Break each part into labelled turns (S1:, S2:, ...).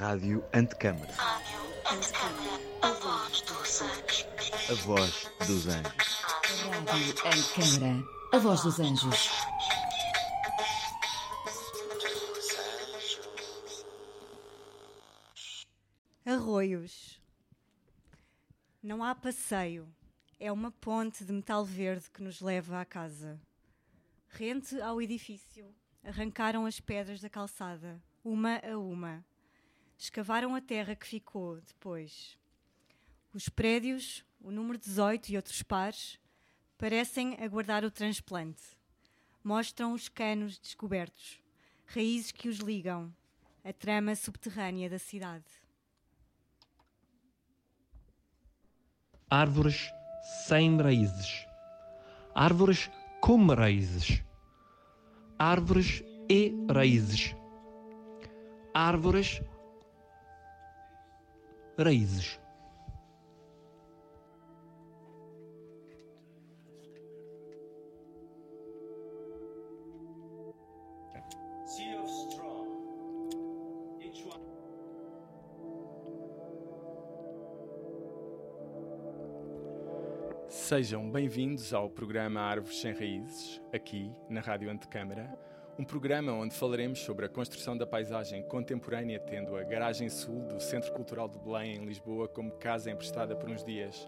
S1: Rádio Antecâmara.
S2: A voz dos anjos.
S1: A voz dos anjos.
S3: Rádio Antecâmara. A voz dos anjos.
S4: Arroios. Não há passeio. É uma ponte de metal verde que nos leva à casa. Rente ao edifício, arrancaram as pedras da calçada, uma a uma. Escavaram a terra que ficou depois. Os prédios, o número 18 e outros pares, parecem aguardar o transplante. Mostram os canos descobertos, raízes que os ligam, a trama subterrânea da cidade.
S5: árvores sem raízes, árvores com raízes, árvores e raízes, árvores, raízes.
S6: Sejam bem-vindos ao programa Árvores Sem Raízes, aqui na Rádio Antecâmara, um programa onde falaremos sobre a construção da paisagem contemporânea, tendo a garagem sul do Centro Cultural de Belém, em Lisboa, como casa emprestada por uns dias.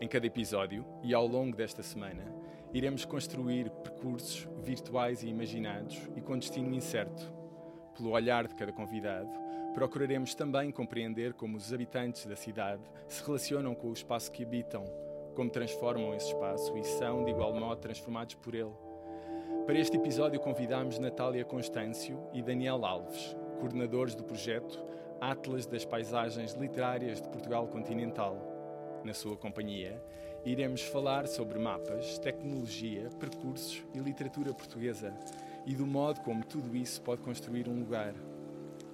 S6: Em cada episódio e ao longo desta semana, iremos construir percursos virtuais e imaginados e com destino incerto. Pelo olhar de cada convidado, procuraremos também compreender como os habitantes da cidade se relacionam com o espaço que habitam, como transformam esse espaço e são, de igual modo, transformados por ele. Para este episódio, convidamos Natália Constâncio e Daniel Alves, coordenadores do projeto Atlas das Paisagens Literárias de Portugal Continental. Na sua companhia, iremos falar sobre mapas, tecnologia, percursos e literatura portuguesa e do modo como tudo isso pode construir um lugar.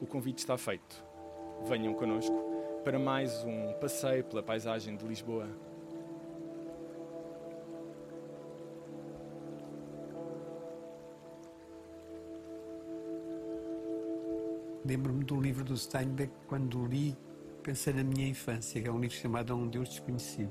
S6: O convite está feito. Venham connosco para mais um passeio pela paisagem de Lisboa.
S7: Lembro-me do livro do Steinbeck quando li, pensei na minha infância, que é um livro chamado A um Deus Desconhecido.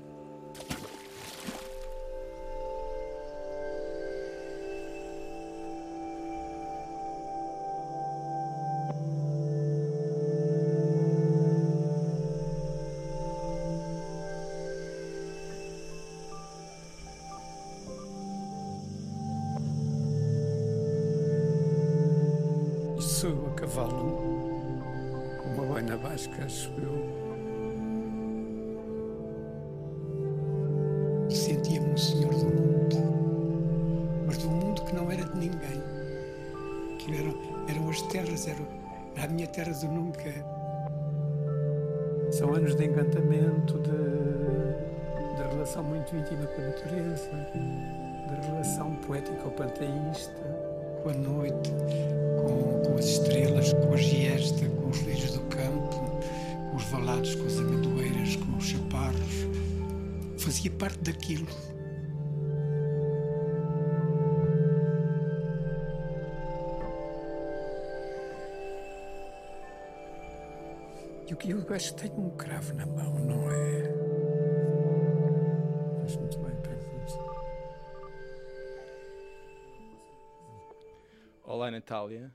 S6: Olá, Natália.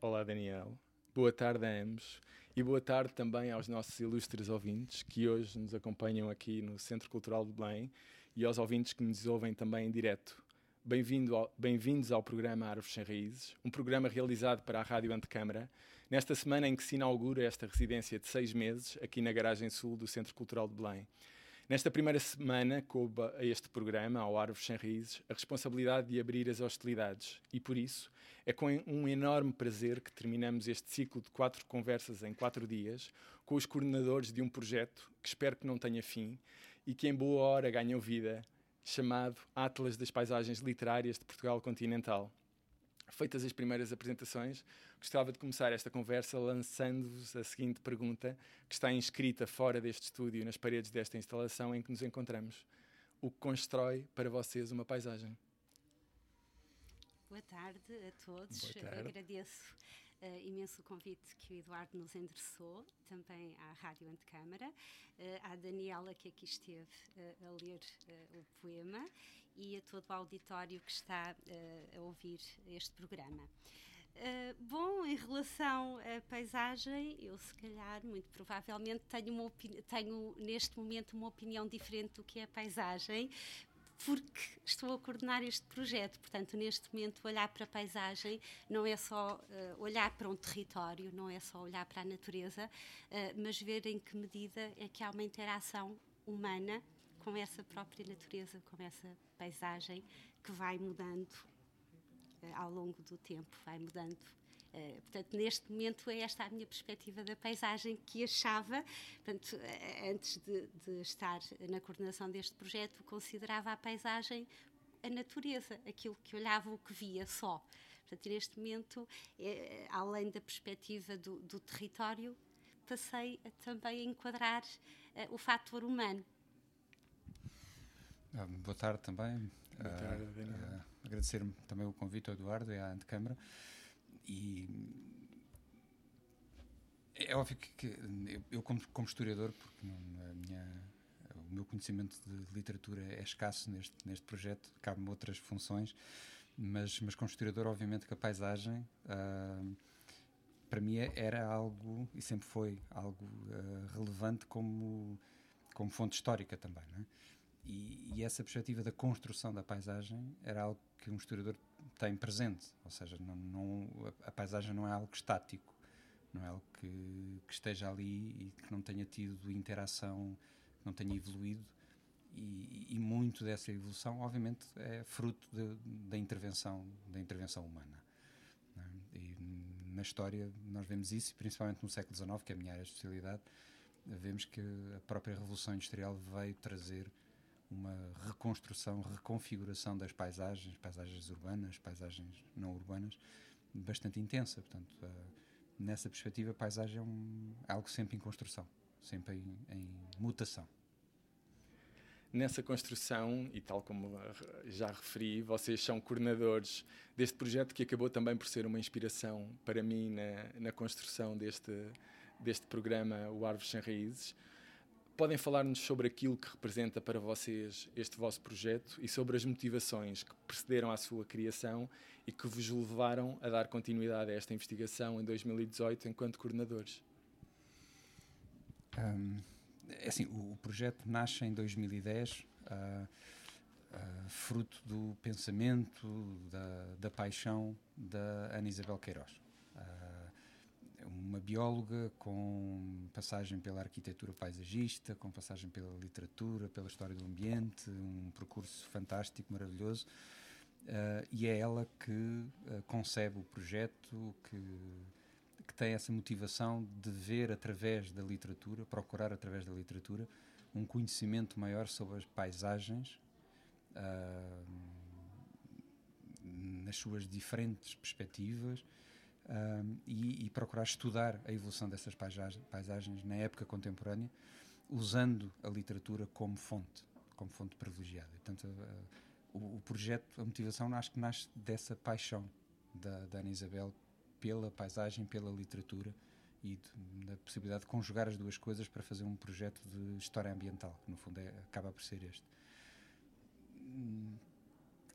S6: Olá, Daniel. Boa tarde a ambos e boa tarde também aos nossos ilustres ouvintes que hoje nos acompanham aqui no Centro Cultural de Belém e aos ouvintes que nos ouvem também em direto. Bem-vindo ao- Bem-vindos ao programa Árvores Sem Raízes, um programa realizado para a Rádio Antecâmara, nesta semana em que se inaugura esta residência de seis meses aqui na garagem sul do Centro Cultural de Belém. Nesta primeira semana, coube a este programa, ao Árvores Sem Raízes, a responsabilidade de abrir as hostilidades e, por isso, é com um enorme prazer que terminamos este ciclo de quatro conversas em quatro dias com os coordenadores de um projeto que espero que não tenha fim e que em boa hora ganhou vida, chamado Atlas das Paisagens Literárias de Portugal Continental. Feitas as primeiras apresentações, gostava de começar esta conversa lançando-vos a seguinte pergunta, que está inscrita fora deste estúdio, nas paredes desta instalação em que nos encontramos. O que constrói para vocês uma paisagem?
S8: Boa tarde a todos.
S6: Tarde.
S8: Agradeço uh, imenso o convite que o Eduardo nos endereçou, também à Rádio Antecâmara, uh, à Daniela que aqui esteve uh, a ler o poema e a todo o auditório que está a ouvir este programa. Bom, em relação à paisagem, eu se calhar, muito provavelmente, tenho, tenho neste momento uma opinião diferente do que é a paisagem, porque estou a coordenar este projeto. Portanto, neste momento, olhar para a paisagem não é só uh, olhar para um território, não é só olhar para a natureza, uh, mas ver em que medida é que há uma interação humana com essa própria natureza, com essa paisagem que vai mudando uh, ao longo do tempo, vai mudando Uh, portanto, neste momento é esta a minha perspectiva da paisagem que achava, portanto, uh, antes de, de, estar na coordenação deste projeto, considerava a paisagem a natureza, aquilo que olhava, o que via só. Portanto, neste momento, é, além da perspectiva do, do, território, passei a, também a enquadrar uh, o fator humano.
S9: Ah, boa tarde também.
S6: Boa tarde,
S9: agradecer também o convite ao Eduardo e à Antecâmara e é óbvio que, que eu, como, como, historiador, porque não, minha, o meu conhecimento de literatura é escasso neste, neste projeto, cabe-me outras funções, mas, mas como historiador, obviamente que a paisagem, uh, para mim, era algo, e sempre foi algo uh, relevante como, como fonte histórica também. É? E, e, essa perspectiva da construção da paisagem era algo que um historiador tem presente, ou seja, não, não, a, paisagem não é algo estático, não é algo que, que, esteja ali e que não tenha tido interação, que não tenha evoluído. E, e muito dessa evolução, obviamente, é fruto da intervenção da intervenção humana. É? E na história nós vemos isso, principalmente no século XIX, que é a minha área de especialidade, vemos que a própria revolução industrial veio trazer uma reconstrução, reconfiguração das paisagens, paisagens urbanas, paisagens não urbanas, bastante intensa. Portanto, uh, nessa perspectiva, a paisagem é um, algo sempre em construção, sempre em, em mutação.
S6: Nessa construção, e tal como já referi, vocês são coordenadores deste projeto que acabou também por ser uma inspiração para mim na, na construção deste, deste programa, o Árvores Sem Raízes. Podem falar-nos sobre aquilo que representa para vocês este vosso projeto e sobre as motivações que precederam à sua criação e que vos levaram a dar continuidade a esta investigação em 2018 enquanto coordenadores?
S9: Um, é assim, o, projeto nasce em 2010, uh, uh, fruto do pensamento, da, da paixão da Ana Isabel Queiroz. Uh, uma bióloga com passagem pela arquitetura paisagista, com passagem pela literatura, pela história do ambiente, um percurso fantástico, maravilhoso. Uh, e é ela que uh, concebe o projeto, que, que tem essa motivação de ver através da literatura, procurar através da literatura, um conhecimento maior sobre as paisagens, uh, nas suas diferentes perspectivas um, e, e, procurar estudar a evolução dessas paisagens, na época contemporânea, usando a literatura como fonte, como fonte privilegiada. Portanto, uh, o, o, projeto, a motivação, acho que nasce dessa paixão da, da Ana Isabel pela paisagem, pela literatura e de, da possibilidade de conjugar as duas coisas para fazer um projeto de história ambiental, que no fundo é, acaba por ser este.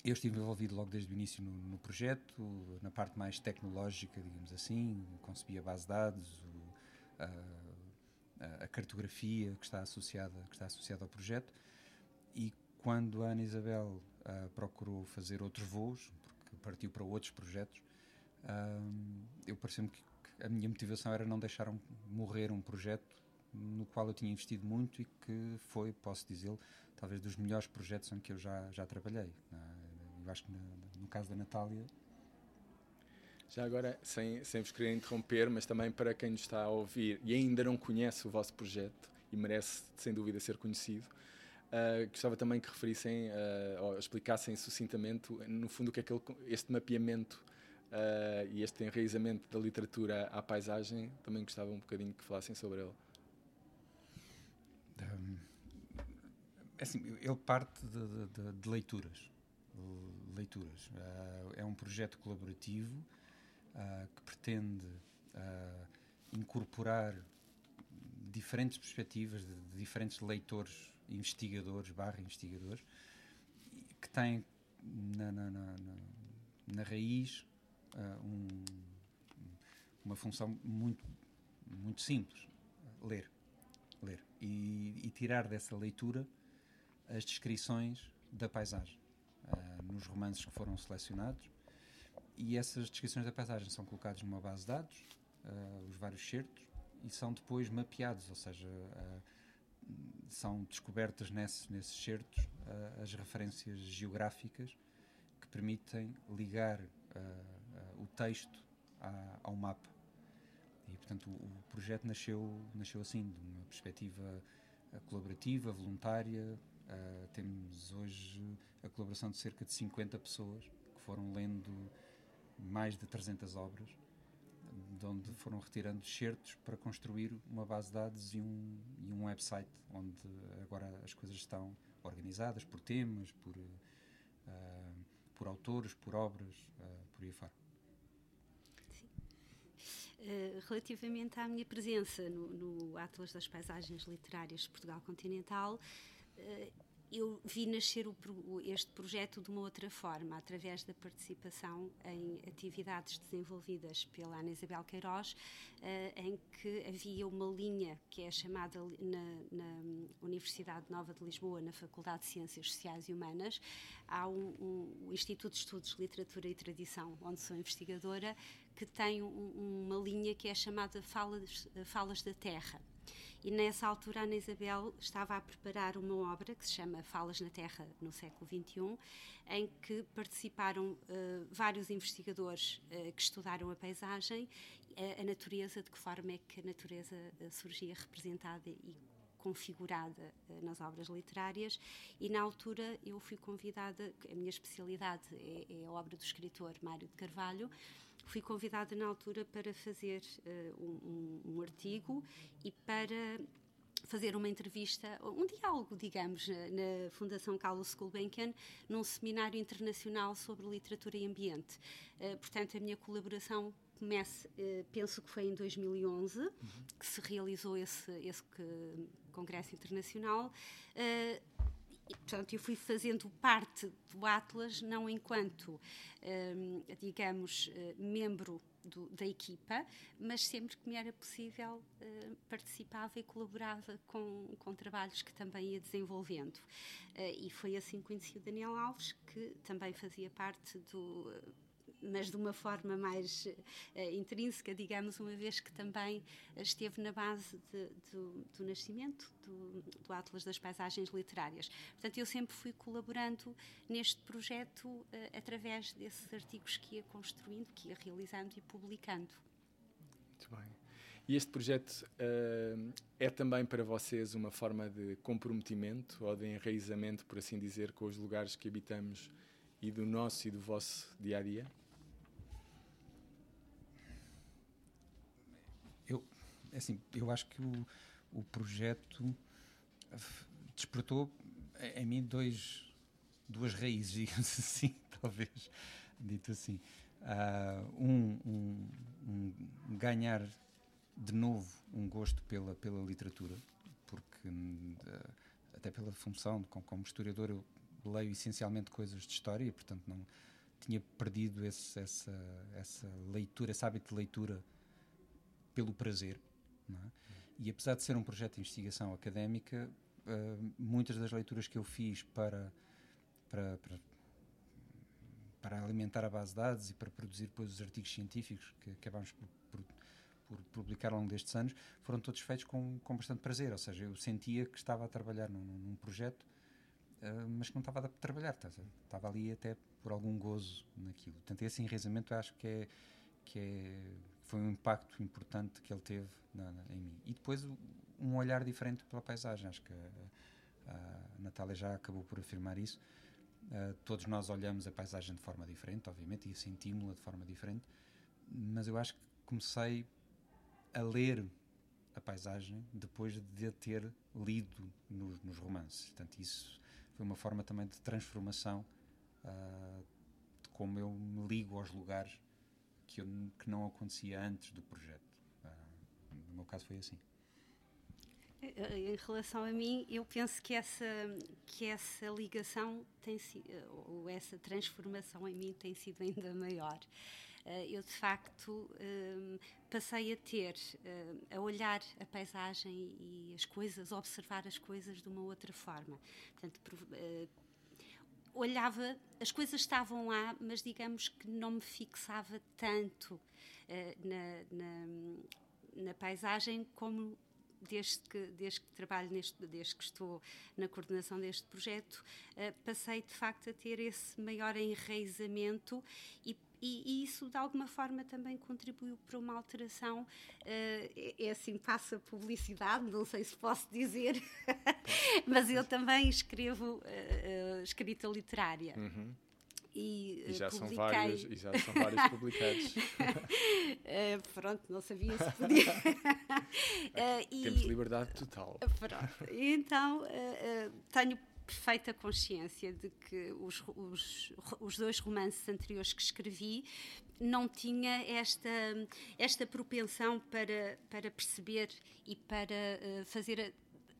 S9: Eu estive envolvido logo desde o início no, no, projeto, na parte mais tecnológica, digamos assim, concebi a base de dados, o, a, a, cartografia que está associada que está associada ao projeto e quando a Ana Isabel uh, procurou fazer outros voos, porque partiu para outros projetos, uh, eu pareceu-me que, a minha motivação era não deixar morrer um projeto no qual eu tinha investido muito e que foi, posso dizê-lo, talvez dos melhores projetos em que eu já, já trabalhei. Eu acho que no, no caso da Natália.
S6: Já agora, sem, sem vos querer interromper, mas também para quem nos está a ouvir e ainda não conhece o vosso projeto e merece, sem dúvida, ser conhecido, uh, gostava também que referissem uh, ou explicassem sucintamente, no fundo, o que é que ele, este mapeamento uh, e este enraizamento da literatura à paisagem, também gostava um bocadinho que falassem sobre ele.
S9: Um, é assim, ele parte de, de, de leituras leituras. Uh, é um projeto colaborativo uh, que pretende uh, incorporar diferentes perspectivas de, de, diferentes leitores, investigadores, barra investigadores, que tem na, na, na, na raiz uh, um, uma função muito, muito simples, ler. ler e, e tirar dessa leitura as descrições da paisagem nos romances que foram selecionados e essas descrições da paisagem são colocadas numa base de dados, uh, os vários certos, e são depois mapeados, ou seja, uh, são descobertas nesse, nesses certos as referências geográficas que permitem ligar o texto a, ao mapa. E, portanto, o, o, projeto nasceu, nasceu assim, de uma perspectiva colaborativa, voluntária, Uh, temos hoje a colaboração de cerca de 50 pessoas que foram lendo mais de 300 obras, de onde foram retirando excertos para construir uma base de dados e um, e um website, onde agora as coisas estão organizadas por temas, por, uh, por autores, por obras, uh, por aí fora.
S8: Relativamente à minha presença no, no Atlas das Paisagens Literárias de Portugal Continental, eu vi nascer o, este projeto de uma outra forma, através da participação em atividades desenvolvidas pela Ana Isabel Queiroz, uh, em que havia uma linha que é chamada na, na, Universidade Nova de Lisboa, na Faculdade de Ciências Sociais e Humanas, há um, um, Instituto de Estudos de Literatura e Tradição, onde sou investigadora, que tem um, uma linha que é chamada Falas, Falas da Terra e nessa altura, Ana Isabel estava a preparar uma obra que se chama Falas na Terra no século XXI, em que participaram uh, vários investigadores uh, que estudaram a paisagem, a, a, natureza, de que forma é que a natureza surgia representada e configurada nas obras literárias. E na altura eu fui convidada, a minha especialidade é, é a obra do escritor Mário de Carvalho, fui convidada na altura para fazer uh, um, um, artigo e para fazer uma entrevista, um diálogo, digamos, na Fundação Carlos Gulbenkian, num seminário internacional sobre literatura e ambiente. Uh, portanto, a minha colaboração começa, uh, penso que foi em 2011, uhum. que se realizou esse, esse congresso internacional. Uh, e, portanto, eu fui fazendo parte do Atlas, não enquanto, um, digamos, eh, membro do, da equipa, mas sempre que me era possível uh, participava e colaborava com, com trabalhos que também ia desenvolvendo. Uh, e foi assim que conheci o Daniel Alves, que também fazia parte do mas de uma forma mais uh, intrínseca, digamos, uma vez que também esteve na base de, do, do, nascimento do, do, Atlas das Paisagens Literárias. Portanto, eu sempre fui colaborando neste projeto uh, através desses artigos que ia construindo, que ia realizando e publicando.
S6: Muito bem. E este projeto uh, é também para vocês uma forma de comprometimento ou de enraizamento, por assim dizer, com os lugares que habitamos e do nosso e do vosso dia a dia?
S9: É assim, eu acho que o, o projeto despertou em mim dois, duas raízes, digamos assim, talvez, dito assim. Uh, um, um, um, ganhar de novo um gosto pela, pela literatura, porque uh, até pela função, como, como historiador, eu leio essencialmente coisas de história e, portanto, não tinha perdido esse, essa, essa leitura, esse hábito de leitura pelo prazer. É? E apesar de ser um projeto de investigação académica, uh, muitas das leituras que eu fiz para, para, para, para, alimentar a base de dados e para produzir depois os artigos científicos que acabamos por, por, por, publicar ao longo destes anos foram todos feitos com, com bastante prazer. Ou seja, eu sentia que estava a trabalhar num, num projeto, uh, mas que não estava a trabalhar, estava ali até por algum gozo naquilo. Portanto, esse enraizamento eu acho que é, que é foi um impacto importante que ele teve na, na, em mim. E depois um olhar diferente pela paisagem. Acho que a, a Natália já acabou por afirmar isso. Uh, todos nós olhamos a paisagem de forma diferente, obviamente, e sentimos-la de forma diferente, mas eu acho que comecei a ler a paisagem depois de a ter lido nos, nos romances. Portanto, isso foi uma forma também de transformação uh, de como eu me ligo aos lugares que, eu, que não acontecia antes do projeto. Uh, no meu caso foi assim.
S8: Em relação a mim, eu penso que essa, que essa ligação tem ou essa transformação em mim tem sido ainda maior. Eu, de facto, passei a ter, a olhar a paisagem e as coisas, observar as coisas de uma outra forma. Portanto, olhava, as coisas estavam lá, mas digamos que não me fixava tanto na, na, na paisagem como desde que, desde que trabalho neste, desde que estou na coordenação deste projeto, uh, passei de facto a ter esse maior enraizamento e e, e, isso de alguma forma também contribuiu para uma alteração. Uh, é, é, assim, passa publicidade, não sei se posso dizer, mas eu também escrevo uh, uh, escrita literária.
S6: Uhum.
S8: E,
S6: e, já publiquei... são vários, e já são vários publicados.
S8: uh, pronto, não sabia se podia. uh,
S6: e, Temos liberdade total.
S8: Pronto. Então, uh, tenho perfeita consciência de que os, os, os dois romances anteriores que escrevi não tinha esta, esta propensão para, para perceber e para fazer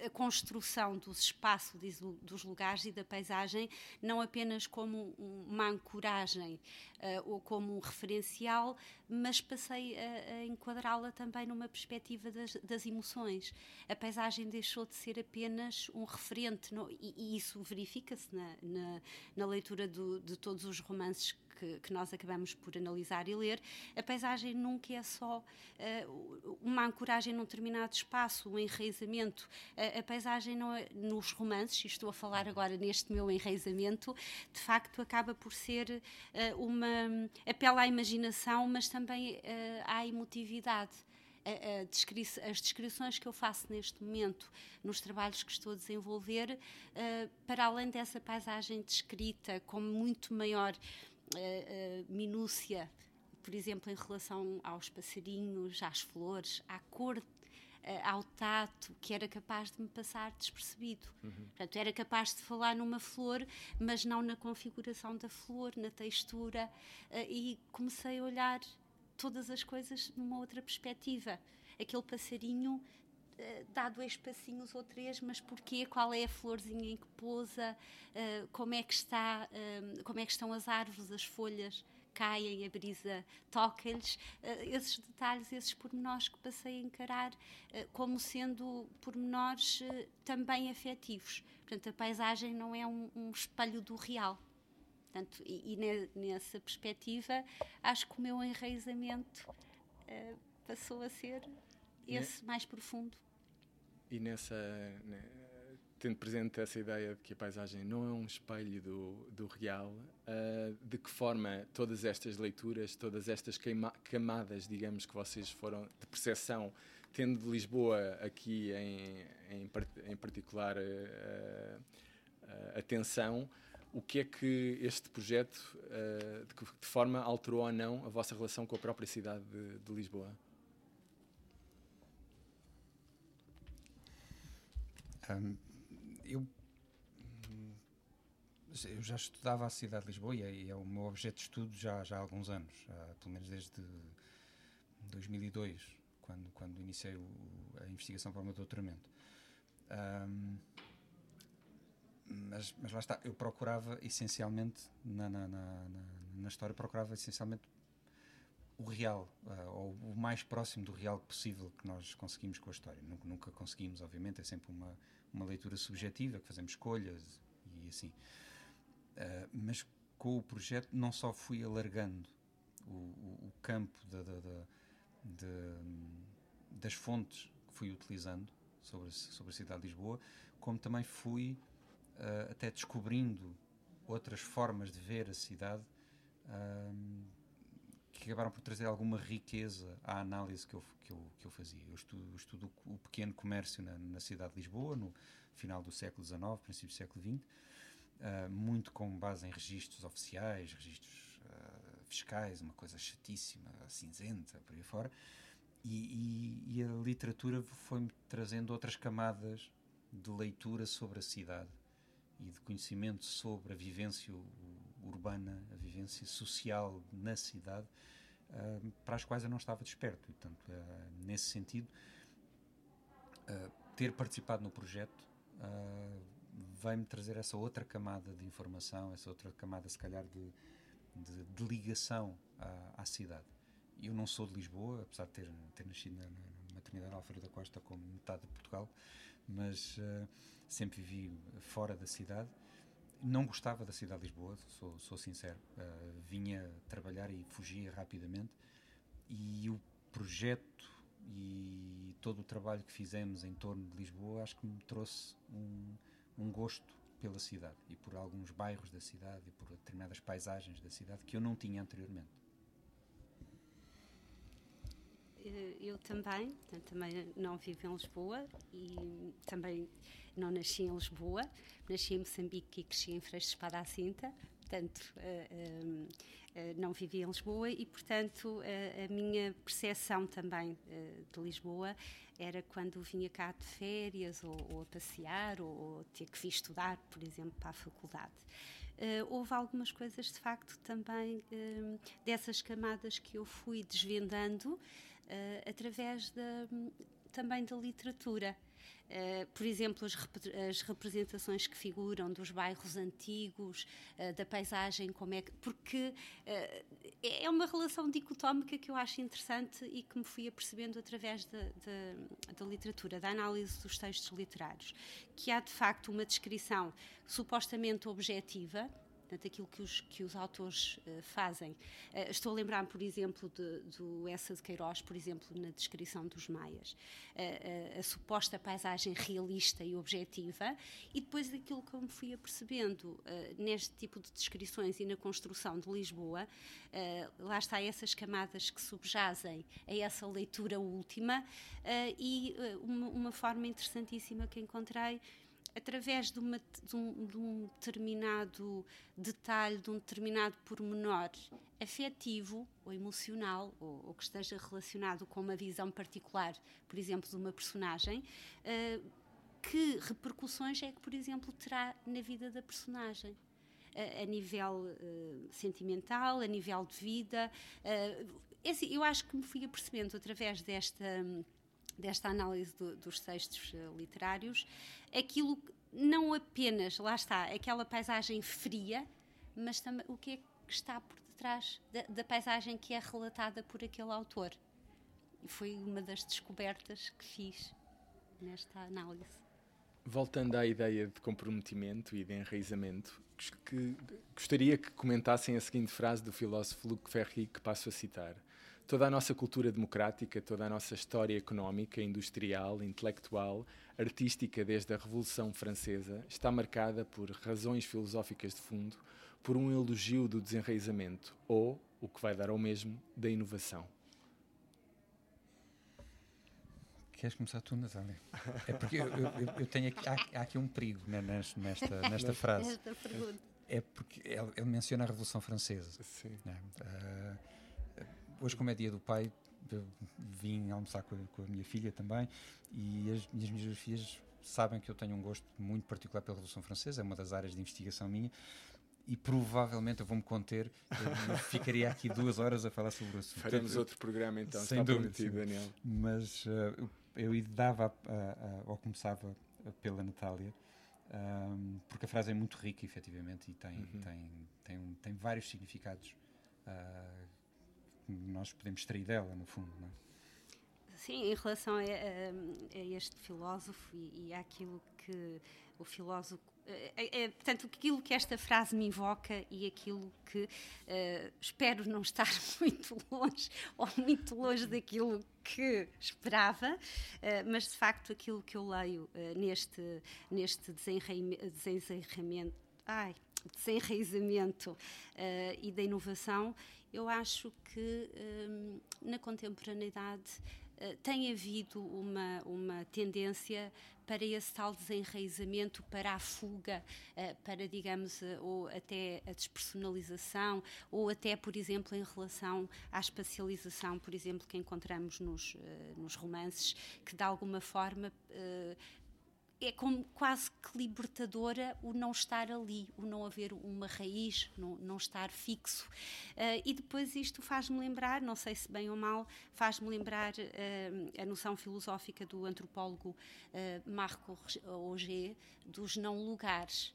S8: a construção dos espaços, dos lugares e da paisagem, não apenas como uma ancoragem uh, ou como um referencial, mas passei a, a enquadrá-la também numa perspectiva das, das, emoções. A paisagem deixou de ser apenas um referente, no, e, e, isso verifica-se na, na, na, leitura do, de todos os romances que, que, nós acabamos por analisar e ler, a paisagem nunca é só uh, uma ancoragem num determinado espaço, um enraizamento. Uh, a paisagem não é, nos romances, e estou a falar agora neste meu enraizamento, de facto acaba por ser uh, uma apela à imaginação, mas também à emotividade. as descrições que eu faço neste momento nos trabalhos que estou a desenvolver, para além dessa paisagem descrita como muito maior uh, minúcia, por exemplo, em relação aos passarinhos, às flores, à cor ao tato, que era capaz de me passar despercebido. Uhum. Portanto, era capaz de falar numa flor, mas não na configuração da flor, na textura, e comecei a olhar todas as coisas numa outra perspectiva. Aquele passarinho dá dois passinhos ou três, mas porquê? Qual é a florzinha em que pousa? Uh, como é que está? Uh, como é que estão as árvores, as folhas? caem, a brisa toca-lhes, uh, esses detalhes, esses pormenores que passei a encarar uh, como sendo pormenores uh, também afetivos. Portanto, a paisagem não é um, um espelho do real. Portanto, e, e ne, nessa perspectiva, acho que o meu enraizamento passou a ser esse mais profundo
S6: e nessa né, tendo presente essa ideia de que a paisagem não é um espelho do, do real, uh, de que forma todas estas leituras, todas estas queima, camadas, digamos, que vocês foram de percepção, tendo de Lisboa aqui em, em, em particular uh, uh, atenção, o que é que este projeto, de que forma alterou ou não a vossa relação com a própria cidade de, de Lisboa?
S9: Um, eu, eu já estudava a cidade de Lisboa e é, e é, o meu objeto de estudo já, já há alguns anos, pelo menos desde 2002, quando, quando iniciei o, a investigação para o meu doutoramento. Um, mas, mas lá está, eu procurava essencialmente, na, na, na, na história, procurava essencialmente o real, uh, ou o mais próximo do real possível que nós conseguimos com a história. Nunca, nunca conseguimos, obviamente, é sempre uma, uma leitura subjetiva, que fazemos escolhas e assim. Uh, mas com o projeto não só fui alargando o, o, o campo da, da, da, das fontes que fui utilizando sobre, sobre a cidade de Lisboa, como também fui uh, até descobrindo outras formas de ver a cidade uh, que acabaram por trazer alguma riqueza à análise que eu, que eu, que eu fazia. Eu estudo, estudo o pequeno comércio na, na, cidade de Lisboa, no final do século XIX, princípio do século XX, uh, muito com base em registros oficiais, registros uh, fiscais, uma coisa chatíssima, cinzenta, por aí fora. E, e, e a literatura foi-me trazendo outras camadas de leitura sobre a cidade e de conhecimento sobre a vivência urbana, a vivência social na cidade, uh, para as quais eu não estava desperto. E, portanto, uh, nesse sentido, uh, ter participado no projeto vai-me trazer essa outra camada de informação, essa outra camada, se calhar, de, de, de ligação à, à, cidade. Eu não sou de Lisboa, apesar de ter, ter nascido na, na maternidade Alfredo da Costa, como metade de Portugal, mas sempre vivi fora da cidade não gostava da cidade de Lisboa, sou, sou sincero. Uh, vinha trabalhar e fugia rapidamente. E o projeto e todo o trabalho que fizemos em torno de Lisboa acho que me trouxe um, um gosto pela cidade e por alguns bairros da cidade e por determinadas paisagens da cidade que eu não tinha anteriormente.
S8: Eu também, também não vivo em Lisboa e também não nasci em Lisboa, nasci em Moçambique e cresci em Freixo Espada à Cinta, portanto uh, uh, não vivi em Lisboa e portanto a minha percepção também de Lisboa era quando vinha cá de férias ou, a passear ou, ter que vir estudar, por exemplo, para a faculdade. Houve algumas coisas de facto também dessas camadas que eu fui desvendando através da, também da literatura. Uh, por exemplo, as, rep as, representações que figuram dos bairros antigos, uh, da paisagem, como é que. Porque uh, é uma relação dicotómica que eu acho interessante e que me fui apercebendo através da, da, da literatura, da análise dos textos literários, que há de facto uma descrição supostamente objetiva portanto, aquilo que os, que os autores uh, fazem. Uh, estou a lembrar, por exemplo, de, do Essa de Queiroz, por exemplo, na descrição dos Maias, uh, a suposta paisagem realista e objetiva, e depois daquilo que eu me fui apercebendo neste tipo de descrições e na construção de Lisboa, lá está essas camadas que subjazem a essa leitura última, e uma, uma forma interessantíssima que encontrei através de, uma, de, um, de, um, determinado detalhe, de um determinado pormenor afetivo ou emocional, ou, ou, que esteja relacionado com uma visão particular, por exemplo, de uma personagem, uh, que repercussões é que, por exemplo, terá na vida da personagem? Uh, a nível uh, sentimental, a nível de vida. Assim, eu acho que me fui apercebendo através desta. Desta análise do, dos textos uh, literários, aquilo não apenas, lá está, aquela paisagem fria, mas também o que é que está por detrás da, da paisagem que é relatada por aquele autor. E foi uma das descobertas que fiz nesta análise.
S6: Voltando à ideia de comprometimento e de enraizamento, que, gostaria que comentassem a seguinte frase do filósofo Luc Ferry, que passo a citar. Toda a nossa cultura democrática, toda a nossa história económica, industrial, intelectual, artística desde a Revolução Francesa está marcada por razões filosóficas de fundo, por um elogio do desenraizamento ou, o que vai dar ao mesmo, da inovação.
S9: Queres começar tu, Natália? É porque eu, eu, eu tenho aqui, há, há, aqui um perigo né, nesta, nesta frase. É porque ele, ele, menciona a Revolução Francesa.
S6: Sim.
S9: Né? Uh, hoje, como é dia do pai, vim almoçar com a, com a, minha filha também e as minhas minhas filhas sabem que eu tenho um gosto muito particular pela Revolução Francesa, é uma das áreas de investigação minha e provavelmente eu vou-me conter, eu ficaria aqui duas horas a falar sobre o assunto.
S6: Faremos outro programa então, sem está dúvida, prometido, Daniel.
S9: Mas uh, eu dava a, a, ou começava pela Natália, um, porque a frase é muito rica, efetivamente, e tem, uhum. tem, tem, tem vários significados uh, nós podemos extrair dela, no fundo, não é?
S8: Sim, em relação a, a, a este filósofo e, e àquilo que o filósofo é, é, portanto, aquilo que esta frase me invoca e aquilo que uh, espero não estar muito longe ou muito longe daquilo que esperava, uh, mas de facto aquilo que eu leio uh, neste, neste desenraizamento, ai, desenraizamento e da inovação eu acho que um, na contemporaneidade uh, tem havido uma, uma tendência para esse tal desenraizamento, para a fuga, uh, para, digamos, uh, ou até a despersonalização, ou até, por exemplo, em relação à espacialização, por exemplo, que encontramos nos, nos romances, que de alguma forma é como quase que libertadora o não estar ali, o não haver uma raiz, não, não estar fixo. Uh, e depois isto faz-me lembrar, não sei se bem ou mal, faz-me lembrar uh, a noção filosófica do antropólogo uh, Marco Auger dos não lugares.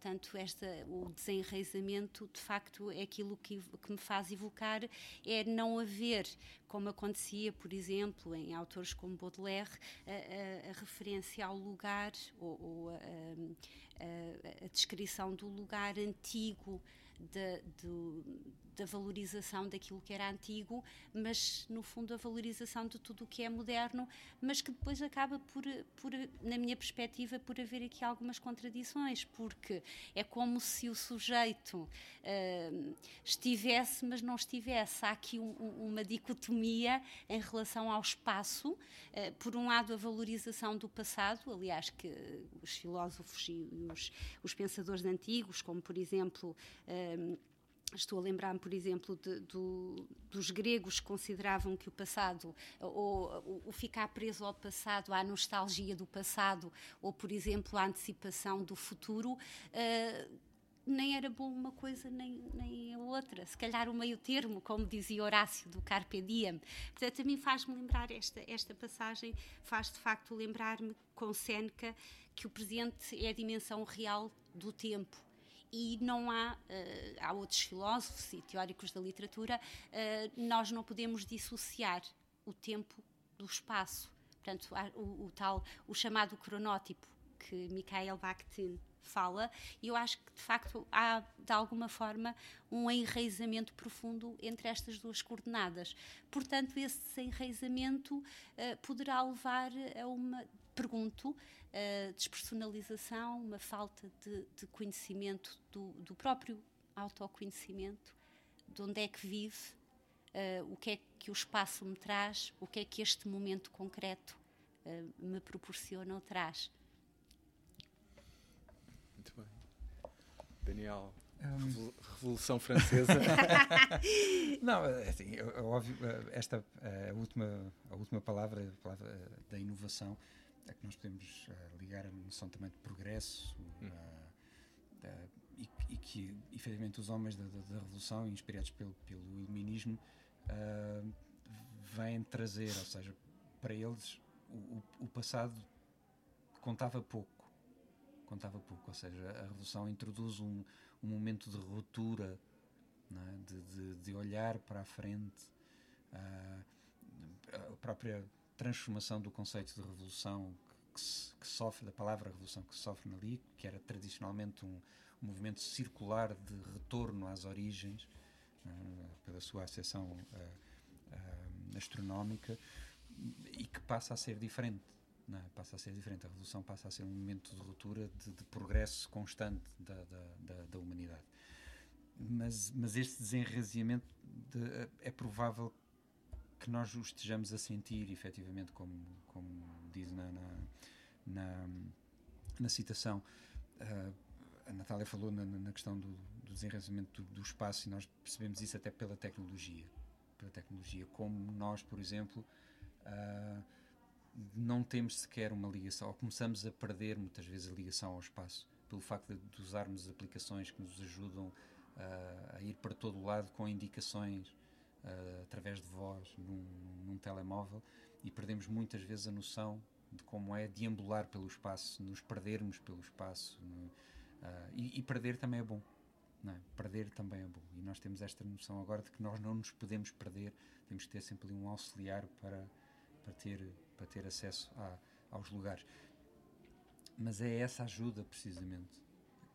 S8: Portanto, esta, o desenraizamento, de facto, é aquilo que, que, me faz evocar, é não haver, como acontecia, por exemplo, em autores como Baudelaire, a, a, a referência ao lugar ou, ou a, a, descrição do lugar antigo, de, de, da valorização daquilo que era antigo, mas no fundo a valorização de tudo o que é moderno, mas que depois acaba por, por na minha perspectiva, por haver aqui algumas contradições, porque é como se o sujeito uh, estivesse, mas não estivesse. Há aqui um, uma dicotomia em relação ao espaço. Uh, por um lado, a valorização do passado, aliás, que os filósofos e os, os pensadores antigos, como por exemplo. Uh, Estou a lembrar-me, por exemplo, de, do, dos gregos que consideravam que o passado, ou o ficar preso ao passado, à nostalgia do passado, ou, por exemplo, a antecipação do futuro, uh, nem era bom uma coisa nem, nem a outra. Se calhar o meio termo, como dizia Horácio do Carpe Diem. Portanto, a mim faz-me lembrar esta, esta passagem, faz de facto lembrar-me com Seneca que o presente é a dimensão real do tempo e não há, uh, há outros filósofos e teóricos da literatura, uh, nós não podemos dissociar o tempo do espaço. Portanto, o, o, tal, o chamado cronótipo que Mikhail Bakhtin fala, e eu acho que de facto há de alguma forma um enraizamento profundo entre estas duas coordenadas. Portanto, esse enraizamento uh, poderá levar a uma, pergunto, uh, despersonalização, uma falta de, de conhecimento do, do, próprio autoconhecimento, de onde é que vive, uh, o que é que o espaço me traz, o que é que este momento concreto uh, me proporciona ou traz.
S6: Muito bem. Daniel, um... Revolução Francesa.
S9: não, é assim, é, é óbvio, esta a última, a última palavra, a palavra da inovação, é que nós podemos uh, ligar a noção também de progresso uh, uh, e, e, que efetivamente os homens da, da, da Revolução, inspirados pelo, pelo iluminismo, vêm trazer, ou seja, para eles o, o, o passado contava pouco contava pouco, ou seja, a Revolução introduz um, um momento de ruptura, é? de, de, de, olhar para a frente, uh, a própria transformação do conceito de revolução que, que, sofre, da palavra revolução que sofre ali, que era tradicionalmente um, um movimento circular de retorno às origens, uh, pela sua acessão uh, uh, astronómica, e que passa a ser diferente. Não, é? passa a ser diferente. A revolução passa a ser um momento de ruptura, de, de progresso constante da, da, da, da, humanidade. Mas, mas este desenraziamento de, é provável que nós o estejamos a sentir, efetivamente, como, como diz na, na, na, na citação. Uh, a Natália falou na, na questão do, do desenraizamento do, do, espaço e nós percebemos isso até pela tecnologia. Pela tecnologia, como nós, por exemplo, uh, não temos sequer uma ligação, ou começamos a perder muitas vezes a ligação ao espaço, pelo facto de, de usarmos aplicações que nos ajudam uh, a ir para todo o lado com indicações uh, através de voz num, num, telemóvel e perdemos muitas vezes a noção de como é deambular pelo espaço, nos perdermos pelo espaço. Uh, e, e, perder também é bom. É? Perder também é bom. E nós temos esta noção agora de que nós não nos podemos perder, temos que ter sempre um auxiliar para, para, ter, para ter acesso a, aos lugares. Mas é essa ajuda, precisamente,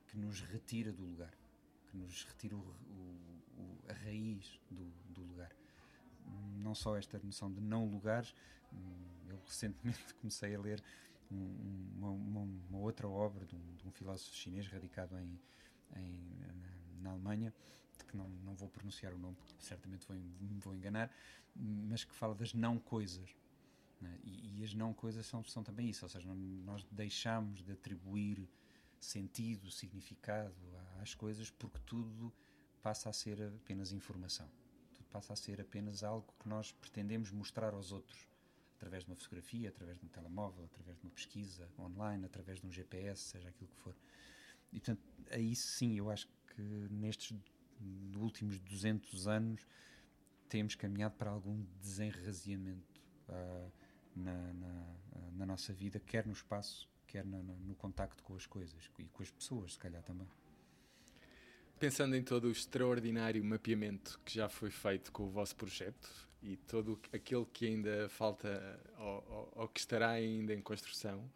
S9: que nos retira do lugar, que nos retira o, o, a raiz do, do lugar. Não só esta noção de não lugares, eu recentemente comecei a ler uma, uma, uma outra obra de um, de um, filósofo chinês radicado em, em na, Alemanha, de que não, não vou pronunciar o nome, porque certamente vou, me vou enganar, mas que fala das não coisas. Né? E, e, as não coisas são, são também isso, ou seja, nós deixamos de atribuir sentido, significado às coisas porque tudo passa a ser apenas informação. Tudo passa a ser apenas algo que nós pretendemos mostrar aos outros através de uma fotografia, através de um telemóvel, através de uma pesquisa online, através de um GPS, seja aquilo que for. E portanto, aí sim, eu acho que nestes últimos 200 anos temos caminhado para algum desenraziamento uh, na, na, na, nossa vida, quer no espaço, quer no, no contacto com as coisas e com as pessoas, se calhar também.
S6: Pensando em todo o extraordinário mapeamento que já foi feito com o vosso projeto e todo aquele que ainda falta ou, ou, ou que estará ainda em construção,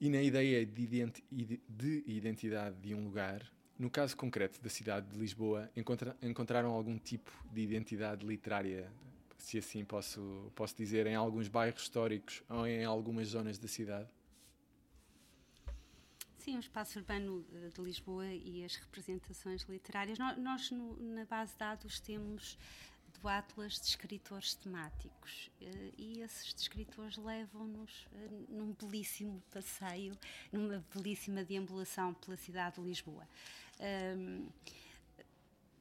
S6: e na ideia de, identi de identidade de um lugar, no caso concreto da cidade de Lisboa, encontra encontraram algum tipo de identidade literária, se assim posso, posso dizer, em alguns bairros históricos ou em algumas zonas da cidade?
S8: Sim, o espaço urbano eh, de Lisboa e as representações literárias. Nós, no, na base de dados, temos do Atlas de escritores temáticos eh, e esses escritores levam-nos eh, num belíssimo passeio, numa belíssima deambulação pela cidade de Lisboa.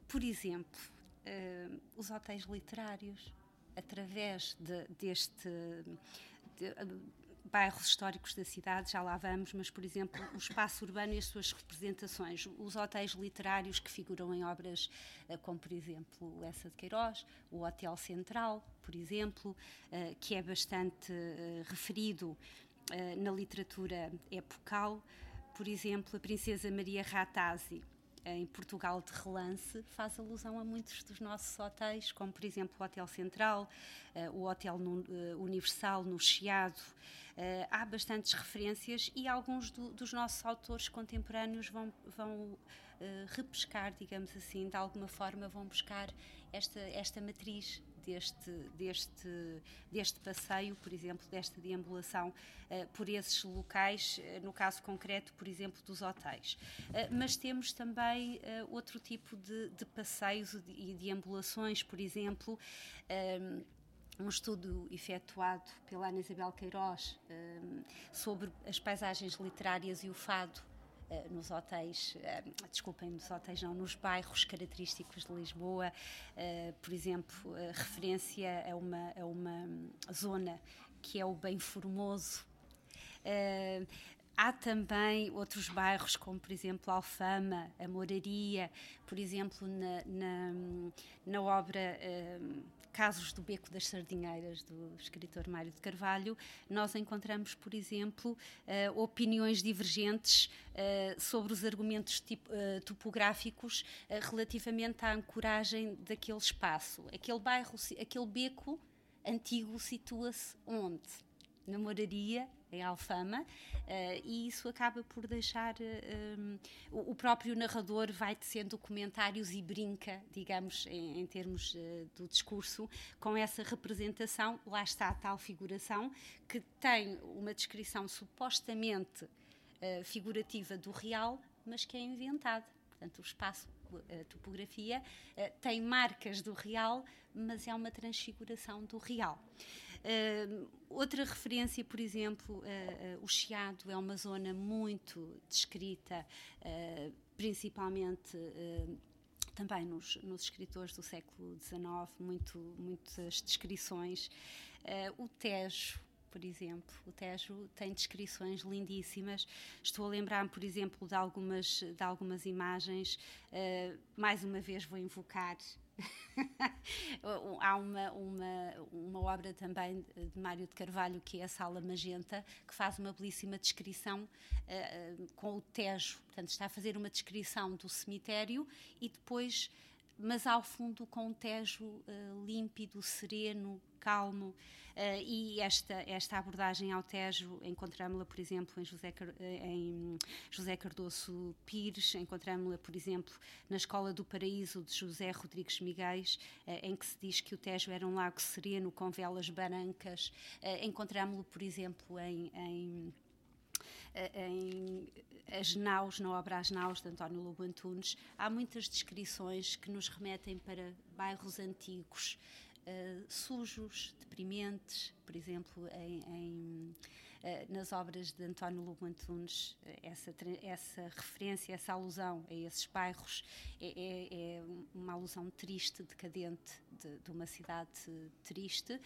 S8: por exemplo, os hotéis literários, através de, deste. De, bairros históricos da cidade, já lá vamos, mas, por exemplo, o espaço urbano e as suas representações, os hotéis literários que figuram em obras eh, como, por exemplo, essa de Queiroz, o Hotel Central, por exemplo, eh, que é bastante eh, referido na literatura epocal, por exemplo, a Princesa Maria Ratazzi, em Portugal de relance faz alusão a muitos dos nossos hotéis, como por exemplo o Hotel Central, uh, o Hotel uh, Universal no Chiado. Há bastantes referências e alguns do, dos nossos autores contemporâneos vão, vão repescar, digamos assim, de alguma forma vão buscar esta, esta matriz deste, deste, deste passeio, por exemplo, desta deambulação uh, por esses locais, uh, no caso concreto, por exemplo, dos hotéis. Uh, mas temos também outro tipo de, de passeios e deambulações, por exemplo. Um, estudo efetuado pela Ana Isabel Queiroz um, sobre as paisagens literárias e o fado eh, nos hotéis, eh, desculpem, nos hotéis não, nos bairros característicos de Lisboa, eh, por exemplo, referência a uma, a uma zona que é o Bem Formoso. Há também outros bairros, como por exemplo Alfama, a Moraria, por exemplo, na, na, na obra Casos do Beco das Sardinheiras, do escritor Mário de Carvalho, nós encontramos, por exemplo, uh, opiniões divergentes uh, sobre os argumentos tipo, uh, topográficos relativamente à ancoragem daquele espaço. Aquele bairro, aquele beco antigo situa-se onde? Na moraria em Alfama, uh, e isso acaba por deixar. Um, o próprio narrador vai tecendo comentários e brinca, digamos, em, em termos uh, do discurso, com essa representação. Lá está a tal figuração, que tem uma descrição supostamente figurativa do real, mas que é inventada. Portanto, o espaço a topografia, tem marcas do real, mas é uma transfiguração do real. Uh, outra referência, por exemplo, uh, uh, o Chiado é uma zona muito descrita, principalmente também nos, nos, escritores do século XIX, muito, muitas descrições. o Tejo, por exemplo. O Tejo tem descrições lindíssimas. Estou a lembrar-me, por exemplo, de algumas, de algumas imagens. Uh, mais uma vez vou invocar Há uma, uma, uma obra também de Mário de Carvalho, que é a Sala Magenta, que faz uma belíssima descrição uh, com o Tejo. Portanto, está a fazer uma descrição do cemitério e depois, mas ao fundo com o Tejo uh, límpido, sereno, calmo. Uh, e esta, esta abordagem ao Tejo encontramos-la, por exemplo, em José, eh, em José Cardoso Pires, encontramos-la, por exemplo, na Escola do Paraíso de José Rodrigues Miguéis, uh, em que se diz que o Tejo era um lago sereno com velas brancas. Uh, encontramos-la, por exemplo, em, em em As Naus, na obra As Naus, de António Lobo Antunes, há muitas descrições que nos remetem para bairros antigos, uh, sujos, deprimentes, por exemplo, em, em, uh, nas obras de António Lobo Antunes, eh, essa, essa referência, essa alusão a esses bairros é, é, é uma alusão triste, decadente, de, de uma cidade triste,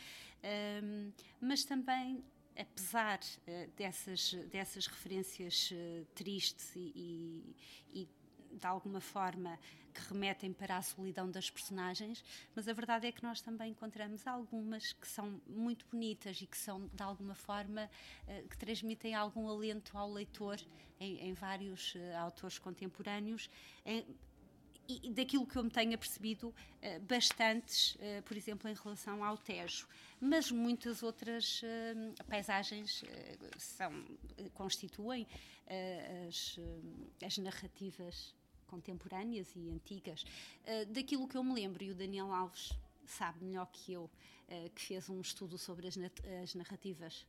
S8: um, mas também apesar uh, dessas, dessas referências uh, tristes e, e, e, de alguma forma que remetem para a solidão das personagens, mas a verdade é que nós também encontramos algumas que são muito bonitas e que são de alguma forma uh, que transmitem algum alento ao leitor em, em vários autores contemporâneos. Em, e daquilo que eu me tenho apercebido, uh, bastantes, uh, por exemplo, em relação ao Tejo. Mas muitas outras uh, paisagens são, constituem as, as narrativas contemporâneas e antigas. daquilo que eu me lembro, e o Daniel Alves sabe melhor que eu, que fez um estudo sobre as narrativas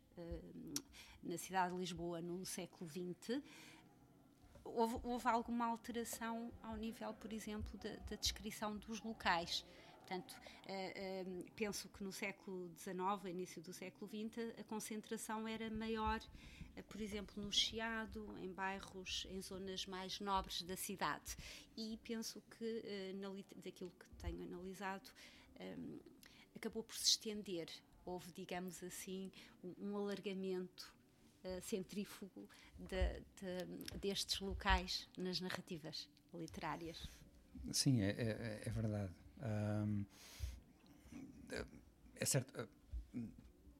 S8: na cidade de Lisboa no século XX, houve, houve, alguma alteração ao nível, por exemplo, da, da descrição dos locais. Portanto, uh, uh, penso que no século XIX, início do século XX, a concentração era maior, uh, por exemplo, no Chiado, em bairros, em zonas mais nobres da cidade. E penso que, na, daquilo que tenho analisado, um, acabou por se estender. Houve, digamos assim, um, um alargamento uh, centrífugo de, de, destes locais nas narrativas literárias.
S9: Sim, é, é, é verdade. Um, é certo. Eh,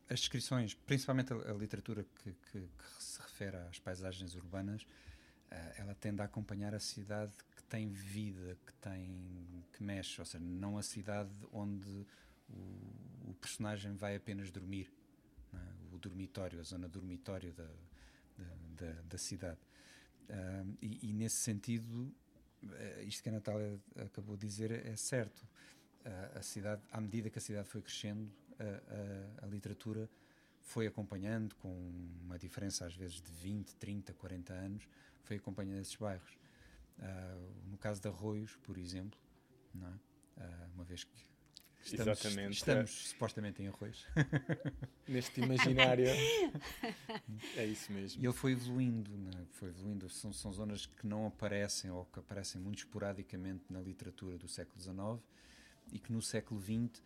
S9: as descrições, principalmente a, a literatura que, que, que, se refere às paisagens urbanas, uh, ela tende a acompanhar a cidade que tem vida, que tem que mexe, ou seja, não a cidade onde o, o personagem vai apenas dormir? Dormitório, a zona dormitório da, da, da, da cidade. Uh, e, e, nesse sentido, uh, isto que a Natália acabou de dizer é certo. Uh, a cidade, à medida que a cidade foi crescendo, a, literatura foi acompanhando, com uma diferença às vezes de 20, 30, 40 anos, foi acompanhando esses bairros. no caso de Arroios, por exemplo, é? uma vez que Estamos, Exatamente. Estamos supostamente em arroz.
S6: Neste imaginário. é isso mesmo.
S9: E ele foi evoluindo, né? foi evoluindo. São, são zonas que não aparecem ou que aparecem muito esporadicamente na literatura do século XIX e que no século XX,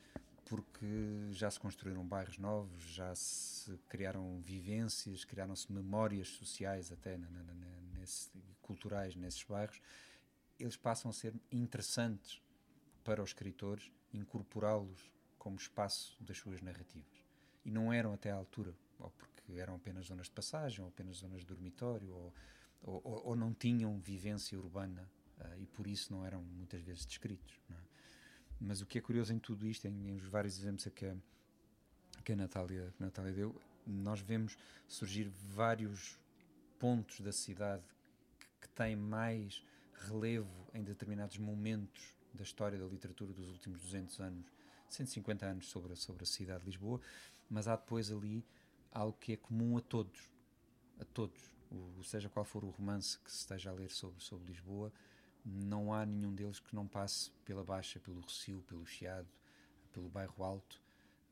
S9: porque já se construíram bairros novos, já se criaram vivências, criaram-se memórias sociais até na, na, na, nesse, culturais nesses bairros, eles passam a ser interessantes para os escritores incorporá-los como espaço das suas narrativas. E não eram até à altura, ou porque eram apenas zonas de passagem, ou apenas zonas de dormitório, ou, ou, ou não tinham vivência urbana uh, e por isso não eram muitas vezes descritos. É? Mas o que é curioso em tudo isto, em, em os vários exemplos que a, que a, Natália, a Natália deu, nós vemos surgir vários pontos da cidade que, que têm mais relevo em determinados momentos da história da literatura dos últimos 200 anos, 150 anos sobre sobre a cidade de Lisboa, mas há depois ali algo que é comum a todos, a todos, o, seja qual for o romance que se esteja a ler sobre, sobre Lisboa, não há nenhum deles que não passe pela Baixa, pelo Rocio, pelo Chiado, pelo Bairro Alto.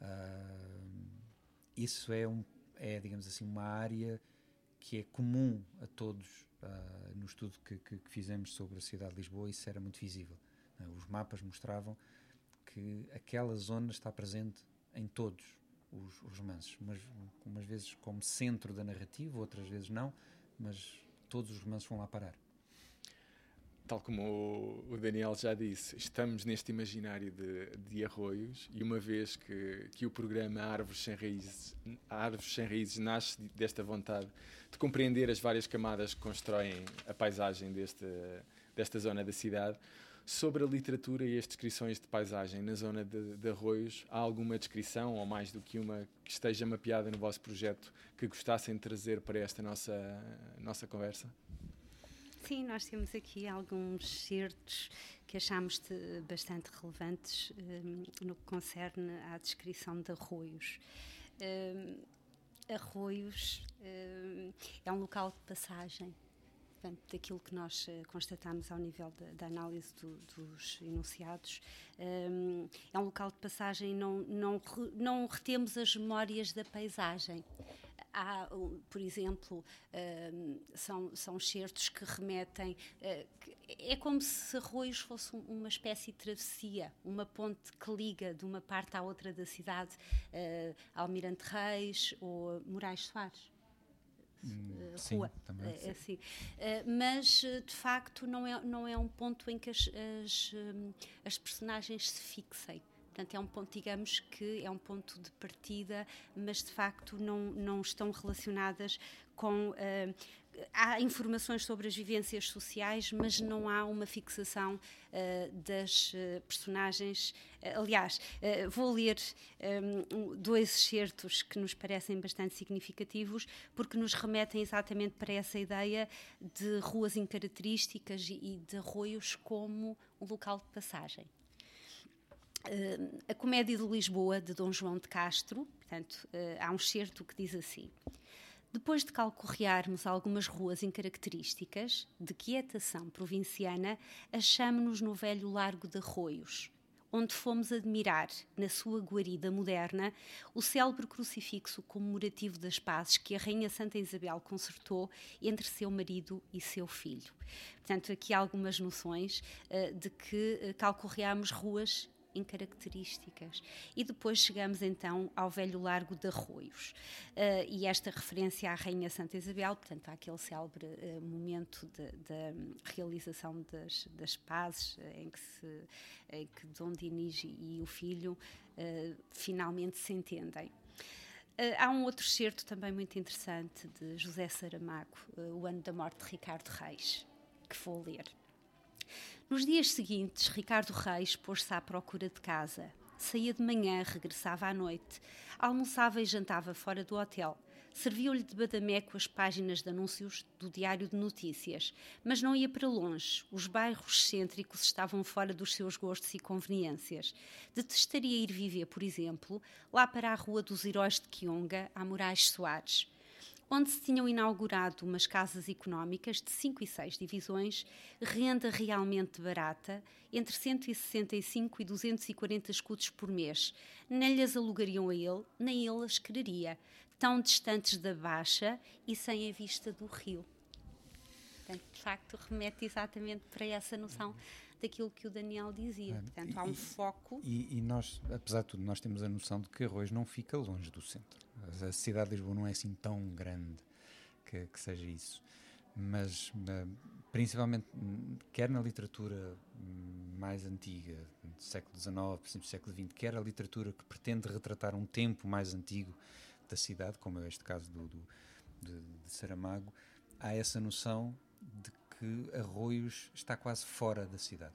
S9: Uh, isso é, um, é, digamos assim, uma área que é comum a todos uh, no estudo que, que, que, fizemos sobre a cidade de Lisboa, isso era muito visível. Né? Os mapas mostravam que aquela zona está presente em todos os, os romances, umas, umas vezes como centro da narrativa, outras vezes não, mas todos os romances vão lá parar.
S6: Tal como o Daniel já disse, estamos neste imaginário de, de arroios e uma vez que, que o programa Árvores Sem Raízes, Árvores Sem Raízes nasce desta vontade de compreender as várias camadas que constroem a paisagem deste, desta zona da cidade, Sobre a literatura e as descrições de paisagem na zona de, de Arroios, há alguma descrição, ou mais do que uma, que esteja mapeada no vosso projeto, que gostassem de trazer para esta nossa, nossa conversa?
S8: Sim, nós temos aqui alguns certos que achamos bastante relevantes um, no que concerne à descrição de arroios. Um, arroios um, é um local de passagem portanto, daquilo que nós uh, constatamos ao nível da, da análise do, dos enunciados. Um, é um local de passagem não, não, não retemos as memórias da paisagem. há, por exemplo, são, são certos que remetem. Que é como se Arroios fosse uma espécie de travessia, uma ponte que liga de uma parte à outra da cidade, Almirante Reis ou Moraes Soares.
S9: Hum,
S8: uh,
S9: sim,
S8: rua.
S9: também,
S8: é, assim. Uh, mas, de facto, não é, não é um ponto em que as, as, um, as personagens se fixem. Portanto, é um ponto, digamos que é um ponto de partida, mas de facto não, não estão relacionadas com. Uh, há informações sobre as vivências sociais, mas não há uma fixação uh, das uh, personagens. Uh, aliás, vou ler um, dois excertos que nos parecem bastante significativos, porque nos remetem exatamente para essa ideia de ruas incaracterísticas e, e de arroios como um local de passagem. a Comédia de Lisboa, de Dom João de Castro, portanto, há um excerto que diz assim. Depois de calcorrearmos algumas ruas incaracterísticas, de quietação provinciana, achamo-nos no velho Largo de Arroios, onde fomos admirar, na sua guarida moderna, o célebre crucifixo comemorativo das pazes que a Rainha Santa Isabel consertou entre seu marido e seu filho. Portanto, aqui algumas noções uh, de que uh, calcorreamos ruas em características. E depois chegamos então ao velho Largo de Arroios. Uh, e esta referência à Rainha Santa Isabel, portanto, àquele célebre uh, momento da realização das, das pazes, uh, em, que se, em que Dom Dinis e o filho finalmente se entendem. há um outro certo também muito interessante de José Saramago, O Ano da Morte de Ricardo Reis, que vou ler. Nos dias seguintes, Ricardo Reis pôs-se à procura de casa. Saía de manhã, regressava à noite, almoçava e jantava fora do hotel. Serviu-lhe de badameco as páginas de anúncios do Diário de Notícias, mas não ia para longe. Os bairros cêntricos estavam fora dos seus gostos e conveniências. Detestaria ir viver, por exemplo, lá para a Rua dos Heróis de Quionga, a Moraes Soares onde se tinham inaugurado umas casas económicas de 5 e 6 divisões, renda realmente barata, entre 165 e 240 escudos por mês. Nem lhes alugariam a ele, nem ele as quereria, tão distantes da Baixa e sem a vista do rio. Portanto, de facto, remete exatamente para essa noção daquilo que o Daniel dizia. É, Portanto, há um foco.
S9: E, e, nós, apesar de tudo, nós temos a noção de que Arroz não fica longe do centro. A cidade de Lisboa não é assim tão grande que, que seja isso. Mas, principalmente, quer na literatura mais antiga, do século XIX, do século XX, quer a literatura que pretende retratar um tempo mais antigo da cidade, como é este caso do, do de, de Saramago, há essa noção de que Arroios está quase fora da cidade.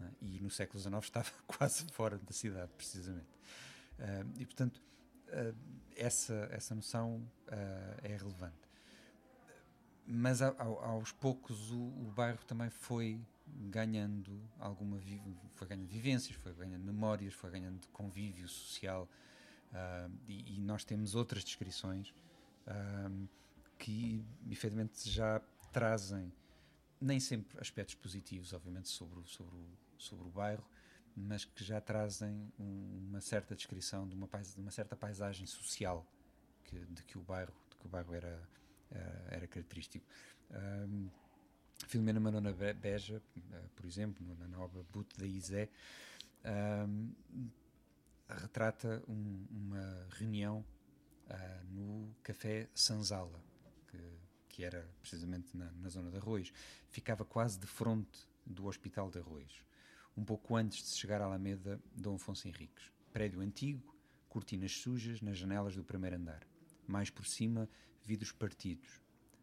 S9: É? E no século XIX estava quase fora da cidade, precisamente. Uh, e, portanto, uh, essa, essa noção uh, é relevante. Mas a, aos poucos o, o, bairro também foi ganhando alguma foi ganhando vivências, foi ganhando memórias, foi ganhando convívio social e, e, nós temos outras descrições que efetivamente já trazem nem sempre aspectos positivos, obviamente, sobre o, sobre o, sobre o bairro, mas que já trazem um, uma certa descrição de uma, de uma certa paisagem social que, de que o bairro, de que o bairro era, uh, era característico. Um, Filomena Manona Beja, uh, por exemplo, na, obra Boot da Isé, um, retrata um, uma reunião uh, no Café Sanzala, que que era precisamente na, na zona de Arroios, ficava quase de fronte do Hospital de Arroios, um pouco antes de chegar à Alameda Dom Afonso Henriques. Prédio antigo, cortinas sujas nas janelas do primeiro andar. Mais por cima, vidros partidos,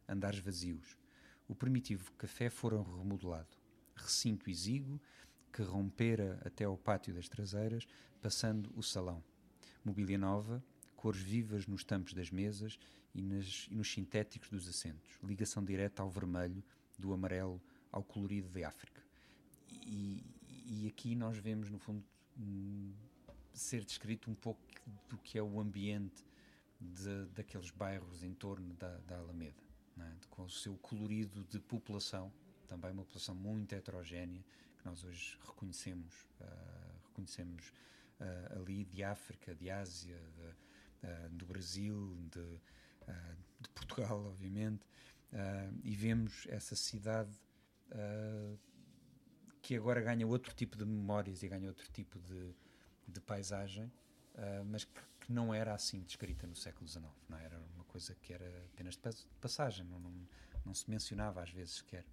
S9: andares vazios. O primitivo café fora remodelado. Recinto exíguo que rompera até ao pátio das traseiras, passando o salão. Mobília nova, cores vivas nos tampos das mesas e, nas, e nos sintéticos dos assentos, ligação direta ao vermelho, do amarelo ao colorido da África. E, e aqui nós vemos, no fundo, hum, ser descrito um pouco do que é o ambiente de, daqueles bairros em torno da, da Alameda, é? com o seu colorido de população, também uma população muito heterogénea, que nós hoje reconhecemos, uh, reconhecemos uh, ali de África, de Ásia, de, uh, do Brasil, de, de Portugal, obviamente, e vemos essa cidade que agora ganha outro tipo de memórias e ganha outro tipo de, de paisagem, mas que, que, não era assim descrita no século XIX, não era uma coisa que era apenas de passagem, não, não, não se mencionava às vezes sequer,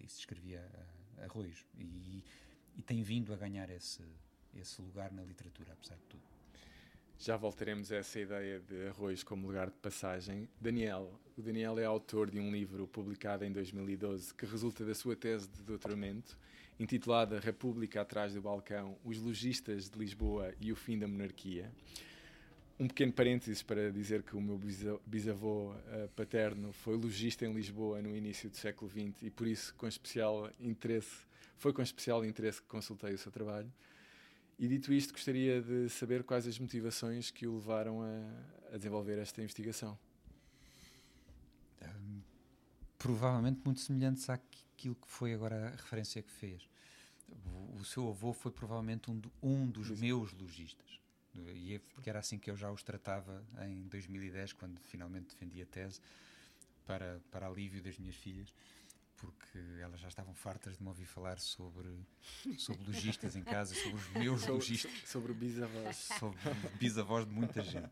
S9: e se escrevia arroz, e, e tem vindo a ganhar esse, esse lugar na literatura, apesar de tudo.
S6: Já voltaremos a essa ideia de arroz como lugar de passagem. Daniel, o Daniel é autor de um livro publicado em 2012 que resulta da sua tese de doutoramento, intitulada República atrás do balcão: Os logistas de Lisboa e o fim da monarquia. Um pequeno parênteses para dizer que o meu bisavô uh, paterno foi logista em Lisboa no início do século XX e por isso com especial interesse, foi com especial interesse que consultei o seu trabalho. E dito isto, gostaria de saber quais as motivações que o levaram a, a desenvolver esta investigação.
S9: Um, provavelmente muito semelhantes àquilo que foi agora a referência que fez. O, o seu avô foi provavelmente um, do, um dos meus lojistas. E é porque era assim que eu já os tratava em 2010, quando finalmente defendi a tese, para, para alívio das minhas filhas porque elas já estavam fartas de me ouvir falar sobre, sobre lojistas em casa, sobre os meus
S6: sobre,
S9: lojistas.
S6: Sobre bisavós.
S9: Sobre bisavós de muita gente.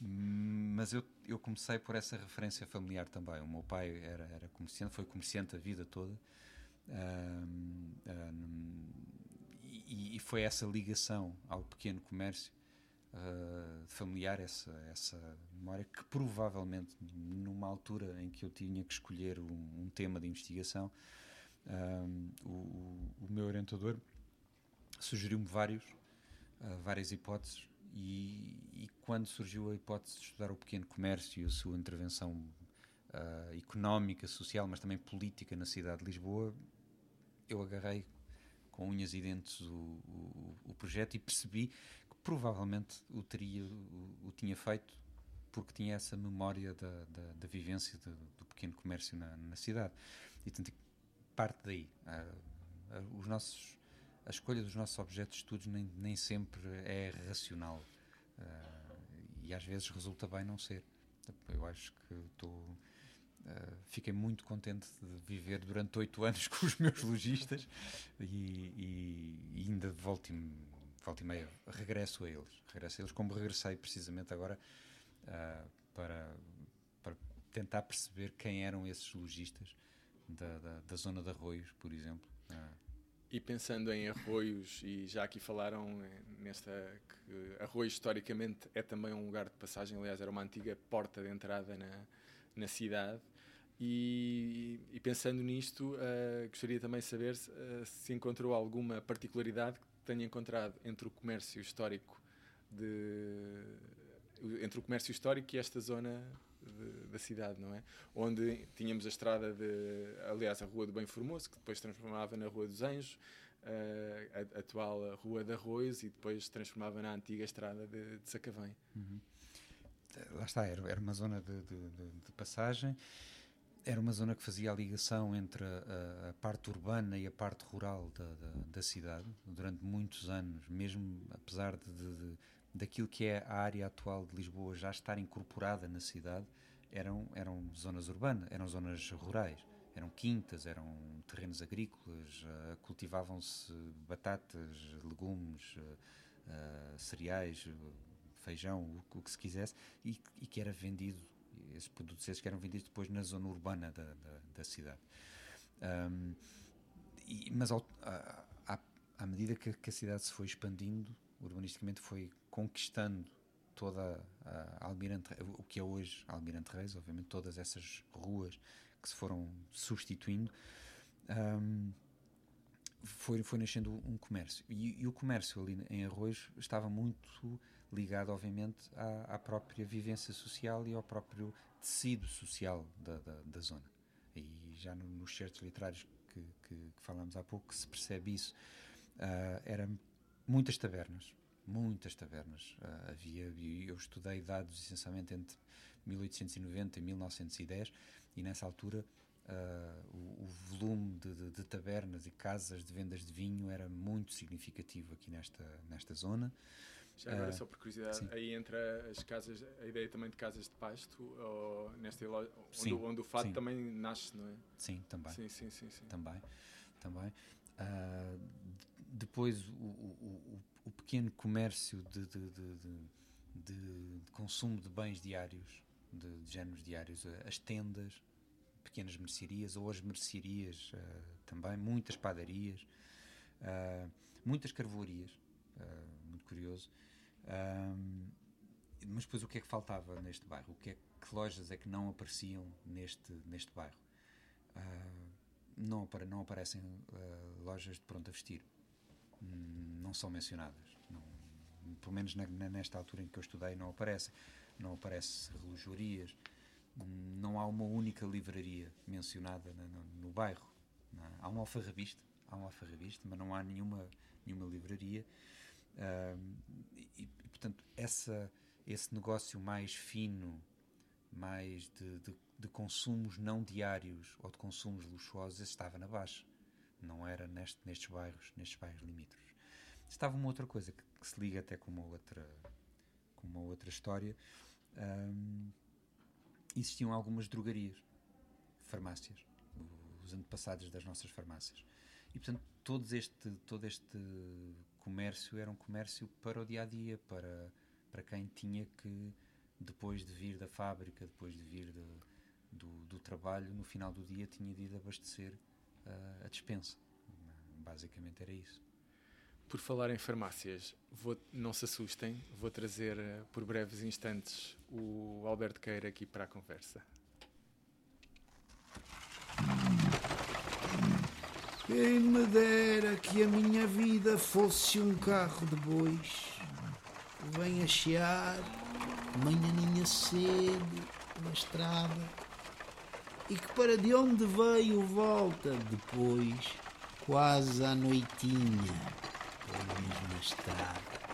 S9: Mas eu, eu comecei por essa referência familiar também. O meu pai era, era comerciante, foi comerciante a vida toda. Um, um, e, e, foi essa ligação ao pequeno comércio uh, familiar, essa, essa memória, que provavelmente, numa altura em que eu tinha que escolher um, um tema de investigação, um, o, o, meu orientador sugeriu-me vários, uh, várias hipóteses, e, e, quando surgiu a hipótese de estudar o pequeno comércio e a sua intervenção uh, económica, social, mas também política na cidade de Lisboa, eu agarrei com unhas e dentes o, o, o projeto e percebi provavelmente o teria o, o, tinha feito porque tinha essa memória da, da, da vivência de, do pequeno comércio na, na, cidade. E tanto parte daí. Os nossos a escolha dos nossos objetos de estudos nem, nem sempre é racional. Uh, e às vezes resulta bem não ser. Eu acho que estou uh, fiquei muito contente de viver durante oito anos com os meus lojistas e, e, e ainda volto-me volta e meia regresso a eles. Regresso a eles como regressei precisamente agora uh, para, para tentar perceber quem eram esses lojistas da, da, da zona de Arroios, por exemplo. Uh.
S6: E pensando em Arroios, e já aqui falaram eh, nesta que Arroios historicamente é também um lugar de passagem, aliás, era uma antiga porta de entrada na, na cidade. E, e, pensando nisto, uh, gostaria também de saber se, uh, se encontrou alguma particularidade tenho encontrado entre o comércio histórico de entre o comércio histórico e esta zona de, da cidade, não é? Onde tínhamos a estrada de, aliás, a Rua do Bem Formoso, que depois transformava na Rua dos Anjos, uh, a, a, atual Rua de Arroz, e depois transformava na antiga estrada de, de Sacavém.
S9: Uhum. Lá está, era, era uma zona de, de passagem era uma zona que fazia a ligação entre a, a parte urbana e a parte rural da, da, da, cidade durante muitos anos, mesmo apesar de, de, daquilo que é a área atual de Lisboa já estar incorporada na cidade, eram, eram zonas urbanas, eram zonas rurais, eram quintas, eram terrenos agrícolas, uh, cultivavam-se batatas, legumes, uh, uh, cereais, feijão, o, que se quisesse, e, e que era vendido esses produtos esses que eram vendidos depois na zona urbana da, da, da cidade. Um, e, mas ao, a, à medida que, que, a cidade se foi expandindo, urbanisticamente foi conquistando toda a, Almirante, o que é hoje Almirante Reis, obviamente todas essas ruas que se foram substituindo, um, foi, foi nascendo um comércio. E, e, o comércio ali em Arroz estava muito ligado, obviamente, à, à, própria vivência social e ao próprio tecido social da, da, da zona. E já no, nos certos literários que, que, que, falámos há pouco se percebe isso. Uh, era muitas tabernas, muitas tabernas. Uh, havia, eu estudei dados essencialmente entre 1890 e 1910 e nessa altura uh, o, o, volume de, de, de, tabernas e casas de vendas de vinho era muito significativo aqui nesta, nesta zona.
S6: Já agora,
S9: Ah,
S6: só por curiosidade,
S9: sim.
S6: aí entra as casas, a ideia também de casas de pasto, ou nesta onde,
S9: Sim,
S6: o- onde o fado
S9: sim.
S6: também nasce, não é?
S9: Sim, também.
S6: Sim, sim, sim.
S9: também, também. D- depois o, o- o- pequeno comércio de, de- de- de- consumo de bens diários, de, de géneros diários, ah, as tendas, pequenas mercearias ou as mercearias ah, também, muitas padarias, ah, muitas carvoarias, ah, muito curioso. Ah, mas depois o que é que faltava neste bairro? O que, é, que lojas é que não apareciam neste, neste bairro? Ah, não, não aparecem ah, lojas de pronto a vestir. Hum, Não são mencionadas. Não, pelo menos na- nesta altura em que eu estudei não aparecem. Não aparece relojoarias. Hum, Não há uma única livraria mencionada na- no, no bairro. Não Há um alfarrabista, há um alfarrabista, mas não há nenhuma, nenhuma livraria. E, e, portanto, essa, esse negócio mais fino, mais de, de, de consumos não diários ou de consumos luxuosos, esse estava na baixa. Não era neste, nestes bairros, nestes bairros limítrofes. Estava uma outra coisa que, que se liga até com uma outra, com uma outra história. Ahm, existiam algumas drogarias, farmácias, os antepassados das nossas farmácias. E portanto, todos este, todo este comércio era um comércio para o dia a dia, para, para quem tinha que, depois de vir da fábrica, depois de vir de- do, do trabalho, no final do dia tinha de ir abastecer ah, a dispensa. Basicamente era isso.
S6: Por falar em farmácias, vou- não se assustem, vou trazer eh, por breves instantes o Alberto Queira aqui para a conversa.
S10: Quem me dera que a minha vida fosse um carro de bois que vem a chiar manhãninha cedo na estrada e que para de onde veio volta depois, quase à noitinha, pela mesma estrada.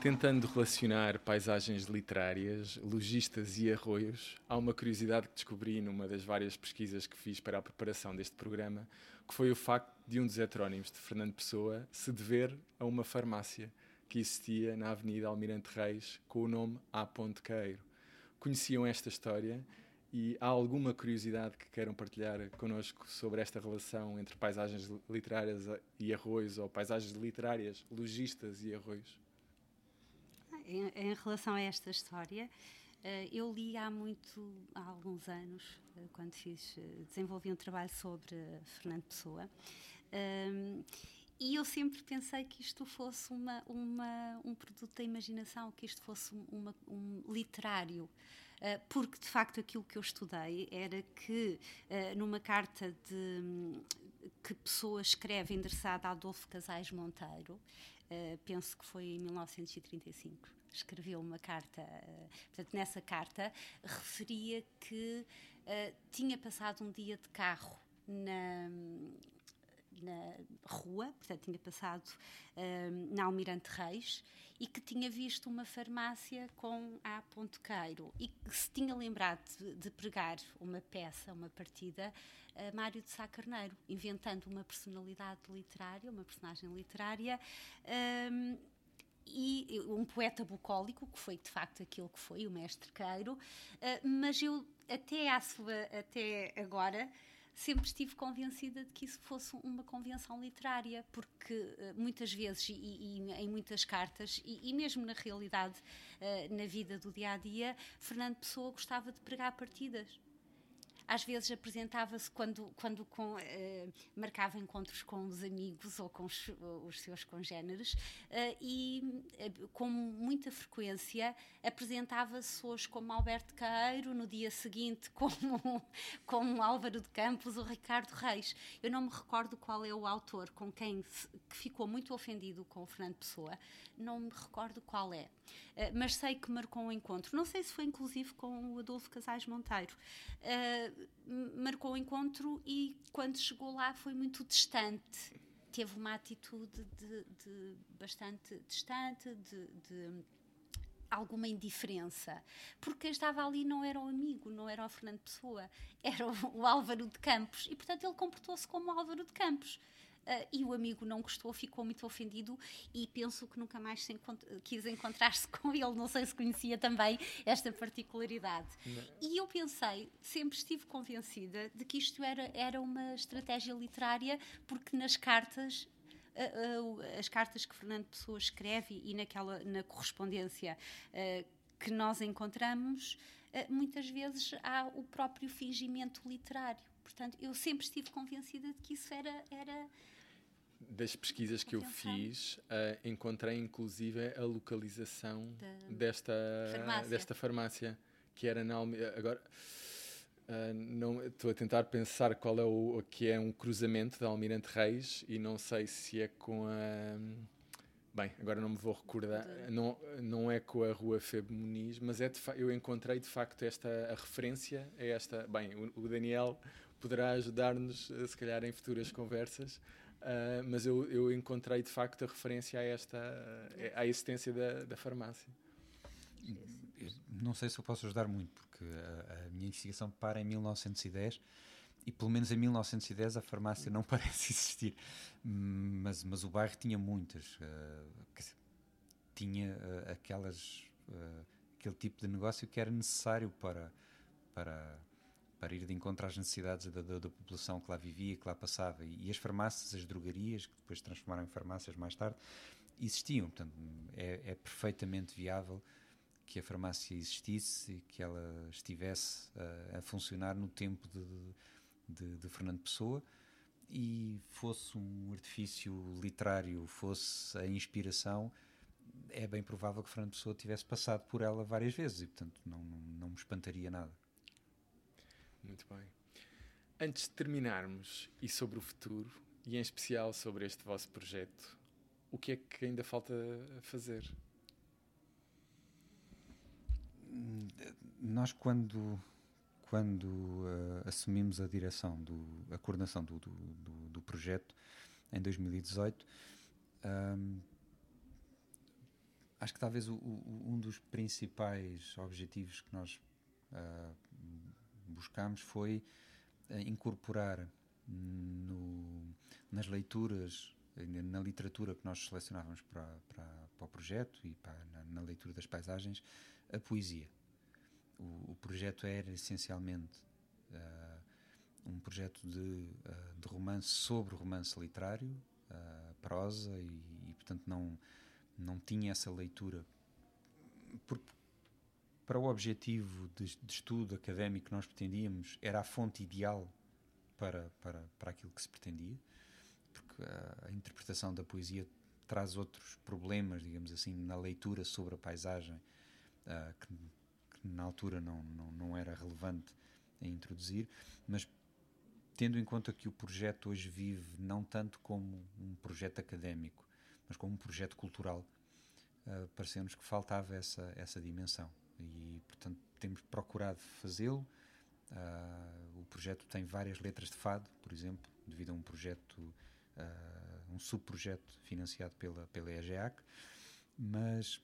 S6: Tentando relacionar paisagens literárias, logistas e arroios, há uma curiosidade que descobri numa das várias pesquisas que fiz para a preparação deste programa, que foi o facto de um dos heterónimos de Fernando Pessoa se dever a uma farmácia que existia na Avenida Almirante Reis com o nome A. Ponte Queiro. Conheciam esta história e há alguma curiosidade que queiram partilhar connosco sobre esta relação entre paisagens literárias e arroios ou paisagens literárias, logistas e arroios?
S8: Em, em relação a esta história, eh, eu li há muito, há alguns anos, eh, quando fiz, eh, desenvolvi um trabalho sobre Fernando Pessoa, ehm, e eu sempre pensei que isto fosse uma, uma, um produto da imaginação, que isto fosse um, uma, um literário. Porque de facto aquilo que eu estudei era que numa carta de, que Pessoa escreve endereçada a Adolfo Casais Monteiro, penso que foi em 1935, escreveu uma carta, portanto nessa carta referia que tinha passado um dia de carro na na rua, portanto tinha passado um, na Almirante Reis e que tinha visto uma farmácia com A. Pontequeiro e que se tinha lembrado de, de pregar uma peça, uma partida a Mário de Sá Carneiro, inventando uma personalidade literária, uma personagem literária e um poeta bucólico, que foi de facto aquilo que foi, o mestre Queiro, uh, mas eu até, à sua, até agora sempre estive convencida de que isso fosse uma convenção literária, porque uh, muitas vezes, e, e, em muitas cartas, e, e mesmo na realidade, uh, na vida do dia a dia, Fernando Pessoa gostava de pregar partidas. Às vezes apresentava-se quando, quando com, uh, marcava encontros com os amigos ou com os, os seus congêneres e com muita frequência apresentava-se hoje como Alberto Caeiro, no dia seguinte como, como Álvaro de Campos ou Ricardo Reis. Eu não me recordo qual é o autor com quem se, que ficou muito ofendido com o Fernando Pessoa, não me recordo qual é, uh, mas sei que marcou um encontro. Não sei se foi inclusive com o Adolfo Casais Monteiro. Uh, marcou o um encontro e quando chegou lá foi muito distante. Teve uma atitude de, de bastante distante, de, de alguma indiferença, porque quem estava ali não era o amigo, não era o Fernando Pessoa, era o, o Álvaro de Campos, e portanto ele comportou-se como o Álvaro de Campos. Uh, e o amigo não gostou, ficou muito ofendido e penso que nunca mais encont quis encontrar-se com ele. Não sei se conhecia também esta particularidade. Não. E eu pensei, sempre estive convencida de que isto era, era uma estratégia literária, porque nas cartas as cartas que Fernando Pessoa escreve e naquela na correspondência uh, que nós encontramos, uh, muitas vezes há o próprio fingimento literário. Portanto, eu sempre estive convencida de que isso era. era
S6: das pesquisas que eu fiz, uh, encontrei inclusive a localização desta farmácia. desta farmácia, que era na Almeida. Agora, uh, não estou a tentar pensar qual é o que é um cruzamento da Almirante Reis e não sei se é com a. Bem, agora não me vou recordar, não, não é com a Rua Febo Muniz, mas é de eu encontrei de facto esta a referência a esta. Bem, o, o Daniel poderá ajudar-nos, eh, se calhar, em futuras conversas, uh, mas eu, eu encontrei de facto a referência a esta, à existência da, da farmácia.
S9: não sei se eu posso ajudar muito, porque a, a minha investigação para em 1910 e pelo menos em 1910 a farmácia não parece existir, mas, mas o bairro tinha muitas, uh, tinha uh, aquelas, uh, aquele tipo de negócio que era necessário para, para, para ir de encontro às necessidades da, da, da, população que lá vivia, que lá passava. E, as farmácias, as drogarias, que depois transformaram em farmácias mais tarde, existiam. Portanto, é, é perfeitamente viável que a farmácia existisse e que ela estivesse a funcionar no tempo de, de, de Fernando Pessoa e fosse um artifício literário, fosse a inspiração, é bem provável que Fernando Pessoa tivesse passado por ela várias vezes e, portanto, não, não me espantaria nada.
S6: Muito bem. Antes de terminarmos, e sobre o futuro, e em especial sobre este vosso projeto, o que é que ainda falta fazer?
S9: Nós, quando quando uh, assumimos a direção, do, a coordenação do, do, do, do projeto em 2018, um, acho que talvez o, o, um dos principais objetivos que nós uh, buscamos foi uh, incorporar no, nas leituras, na literatura que nós selecionávamos para, para, para o projeto e para, na, na leitura das paisagens, a poesia o, o projeto era essencialmente uh, um projeto de, uh, de, romance sobre romance literário, uh, prosa, e, e, portanto não, não tinha essa leitura. Por, para o objetivo de, de, estudo académico que nós pretendíamos, era a fonte ideal para, para, para aquilo que se pretendia, porque a, a interpretação da poesia traz outros problemas, digamos assim, na leitura sobre a paisagem, uh, que que na altura não, não, não era relevante a introduzir, mas tendo em conta que o projeto hoje vive não tanto como um projeto académico, mas como um projeto cultural, uh, pareceu-nos que faltava essa, essa dimensão. E, portanto, temos procurado fazê-lo. Uh, o projeto tem várias letras de fado, por exemplo, devido a um projeto, uh, um subprojeto financiado pela, pela EGEAC, mas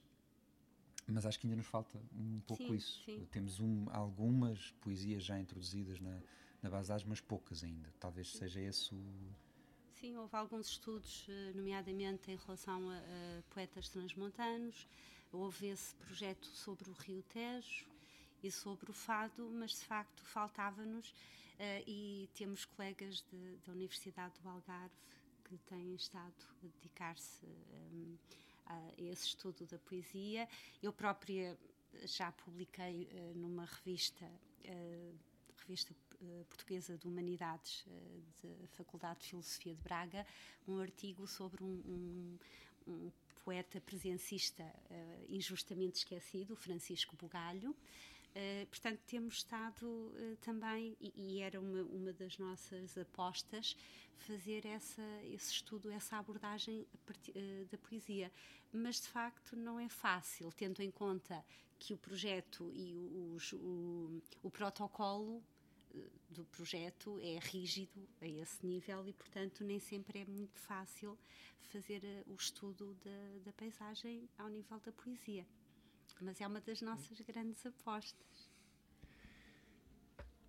S9: mas acho que ainda nos falta um pouco sim, isso. Sim. Temos um, algumas poesias já introduzidas na, na base mas poucas ainda. Talvez seja esse o.
S8: Sim, houve alguns estudos, eh, nomeadamente em relação a, a poetas transmontanos. Houve esse projeto sobre o Rio Tejo e sobre o fado, mas de facto faltava-nos. Uh, e temos colegas de, da Universidade do Algarve que têm estado a dedicar-se. Um, a esse estudo da poesia. Eu própria já publiquei uh, numa revista, uh, revista portuguesa de Humanidades da Faculdade de Filosofia de Braga, um artigo sobre um, um, um poeta presencista injustamente esquecido, Francisco Bugalho. Uh, portanto, temos estado uh, também, e, e, era uma, uma das nossas apostas, fazer essa, esse estudo, essa abordagem partir, uh, da poesia. Mas, de facto, não é fácil, tendo em conta que o projeto e os, o, o protocolo do projeto é rígido a esse nível e, portanto, nem sempre é muito fácil fazer o estudo da, da paisagem ao nível da poesia mas é uma das nossas grandes apostas.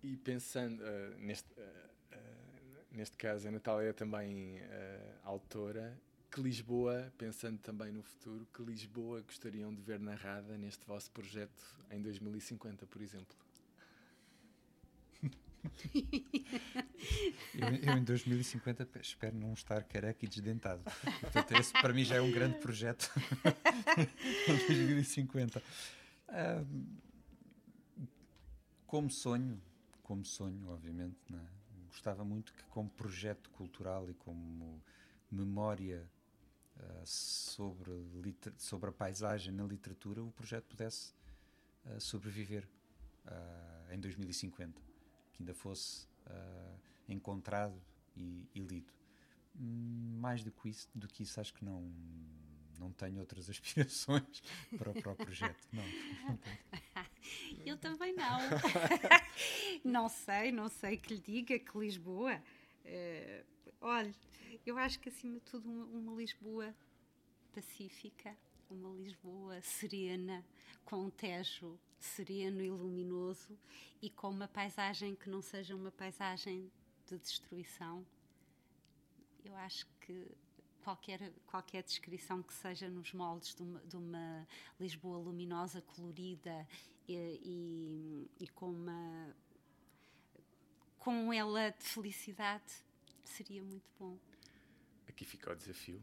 S6: E pensando uh, neste, uh, uh, neste caso a Natália é também autora, que Lisboa, pensando também no futuro, que Lisboa gostariam de ver narrada neste vosso projeto em 2050, por exemplo?
S9: Eu, eu, em 2050 espero não estar careca e desdentado. Portanto, esse para mim já é um grande projeto. em 2050. Uh, como sonho, como sonho, obviamente, é? gostava muito que, como projeto cultural e como memória uh, sobre, sobre a paisagem na literatura, o projeto pudesse uh, sobreviver uh, em 2050, que ainda fosse encontrado e, e lido. Hum, mais do que, isso, do que isso, acho que não não tenho outras aspirações para, para o projeto. Não, não
S8: Eu também não. não sei, não sei que lhe diga que Lisboa. Uh, olha, eu acho que acima de tudo uma, uma Lisboa pacífica, uma Lisboa serena, com um tejo sereno e luminoso e com uma paisagem que não seja uma paisagem de destruição. Eu acho que qualquer, qualquer descrição que seja nos moldes de uma, de uma Lisboa luminosa, colorida e, e, e, com uma com ela de felicidade seria muito bom.
S6: Aqui fica o desafio.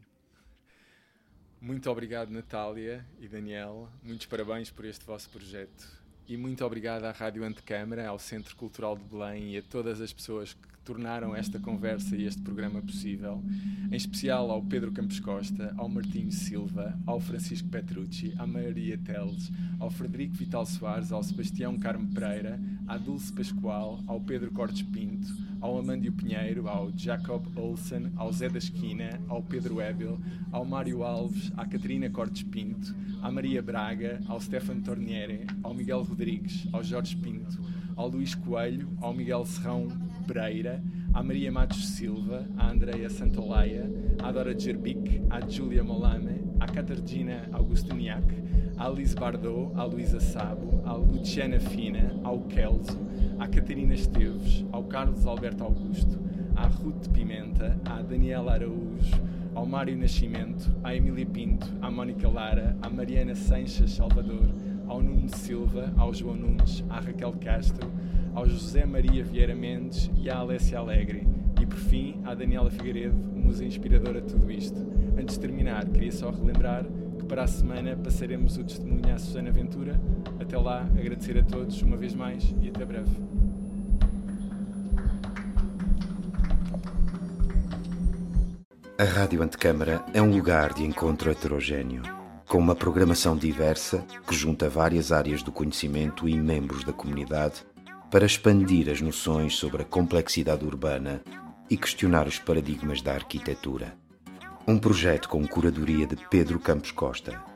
S6: Muito obrigado, Natália e Daniel. Muitos parabéns por este vosso projeto. E muito obrigado à Rádio Antecâmara, ao Centro Cultural de Belém e a todas as pessoas que tornaram esta conversa e este programa possível, em especial ao Pedro Campos Costa, ao Martinho Silva, ao Francisco Petrucci, à Maria Teles, ao Frederico Vital Soares, ao Sebastião Carmo Pereira, à Dulce Pascoal, ao Pedro Cortes Pinto, ao Amândio Pinheiro, ao Jacob Olsen, ao Zé da Esquina, ao Pedro Ebel, ao Mário Alves, à Catarina Cortes Pinto, à Maria Braga, ao Stefano Torniere, ao Miguel Rodrigues, ao Jorge Pinto, ao Luís Coelho, ao Miguel Serrão Pereira, à Maria Matos Silva, à Andreia Santolaia, à Dora Gerbic, à Júlia Molame, à Catarina Augustiniak, à Alice Bardot, à Luísa Sabo, à Luciana Fina, ao Kelso, à Catarina Esteves, ao Carlos Alberto Augusto, à Ruth Pimenta, à Daniela Araújo, ao Mário Nascimento, à Emília Pinto, à Mónica Lara, à Mariana Sanches Salvador, ao Nuno Silva, ao João Nunes, à Raquel Castro, ao José Maria Vieira Mendes e à Alessia Alegre. E por fim, à Daniela Figueiredo, musa inspiradora de tudo isto. Antes de terminar, queria só relembrar que para a semana passaremos o testemunho à Susana Ventura. Até lá, agradecer a todos uma vez mais e até breve.
S11: A Rádio Antecâmara é um lugar de encontro heterogêneo, com uma programação diversa que junta várias áreas do conhecimento e membros da comunidade para expandir as noções sobre a complexidade urbana e questionar os paradigmas da arquitetura. Um projeto com curadoria de Pedro Campos Costa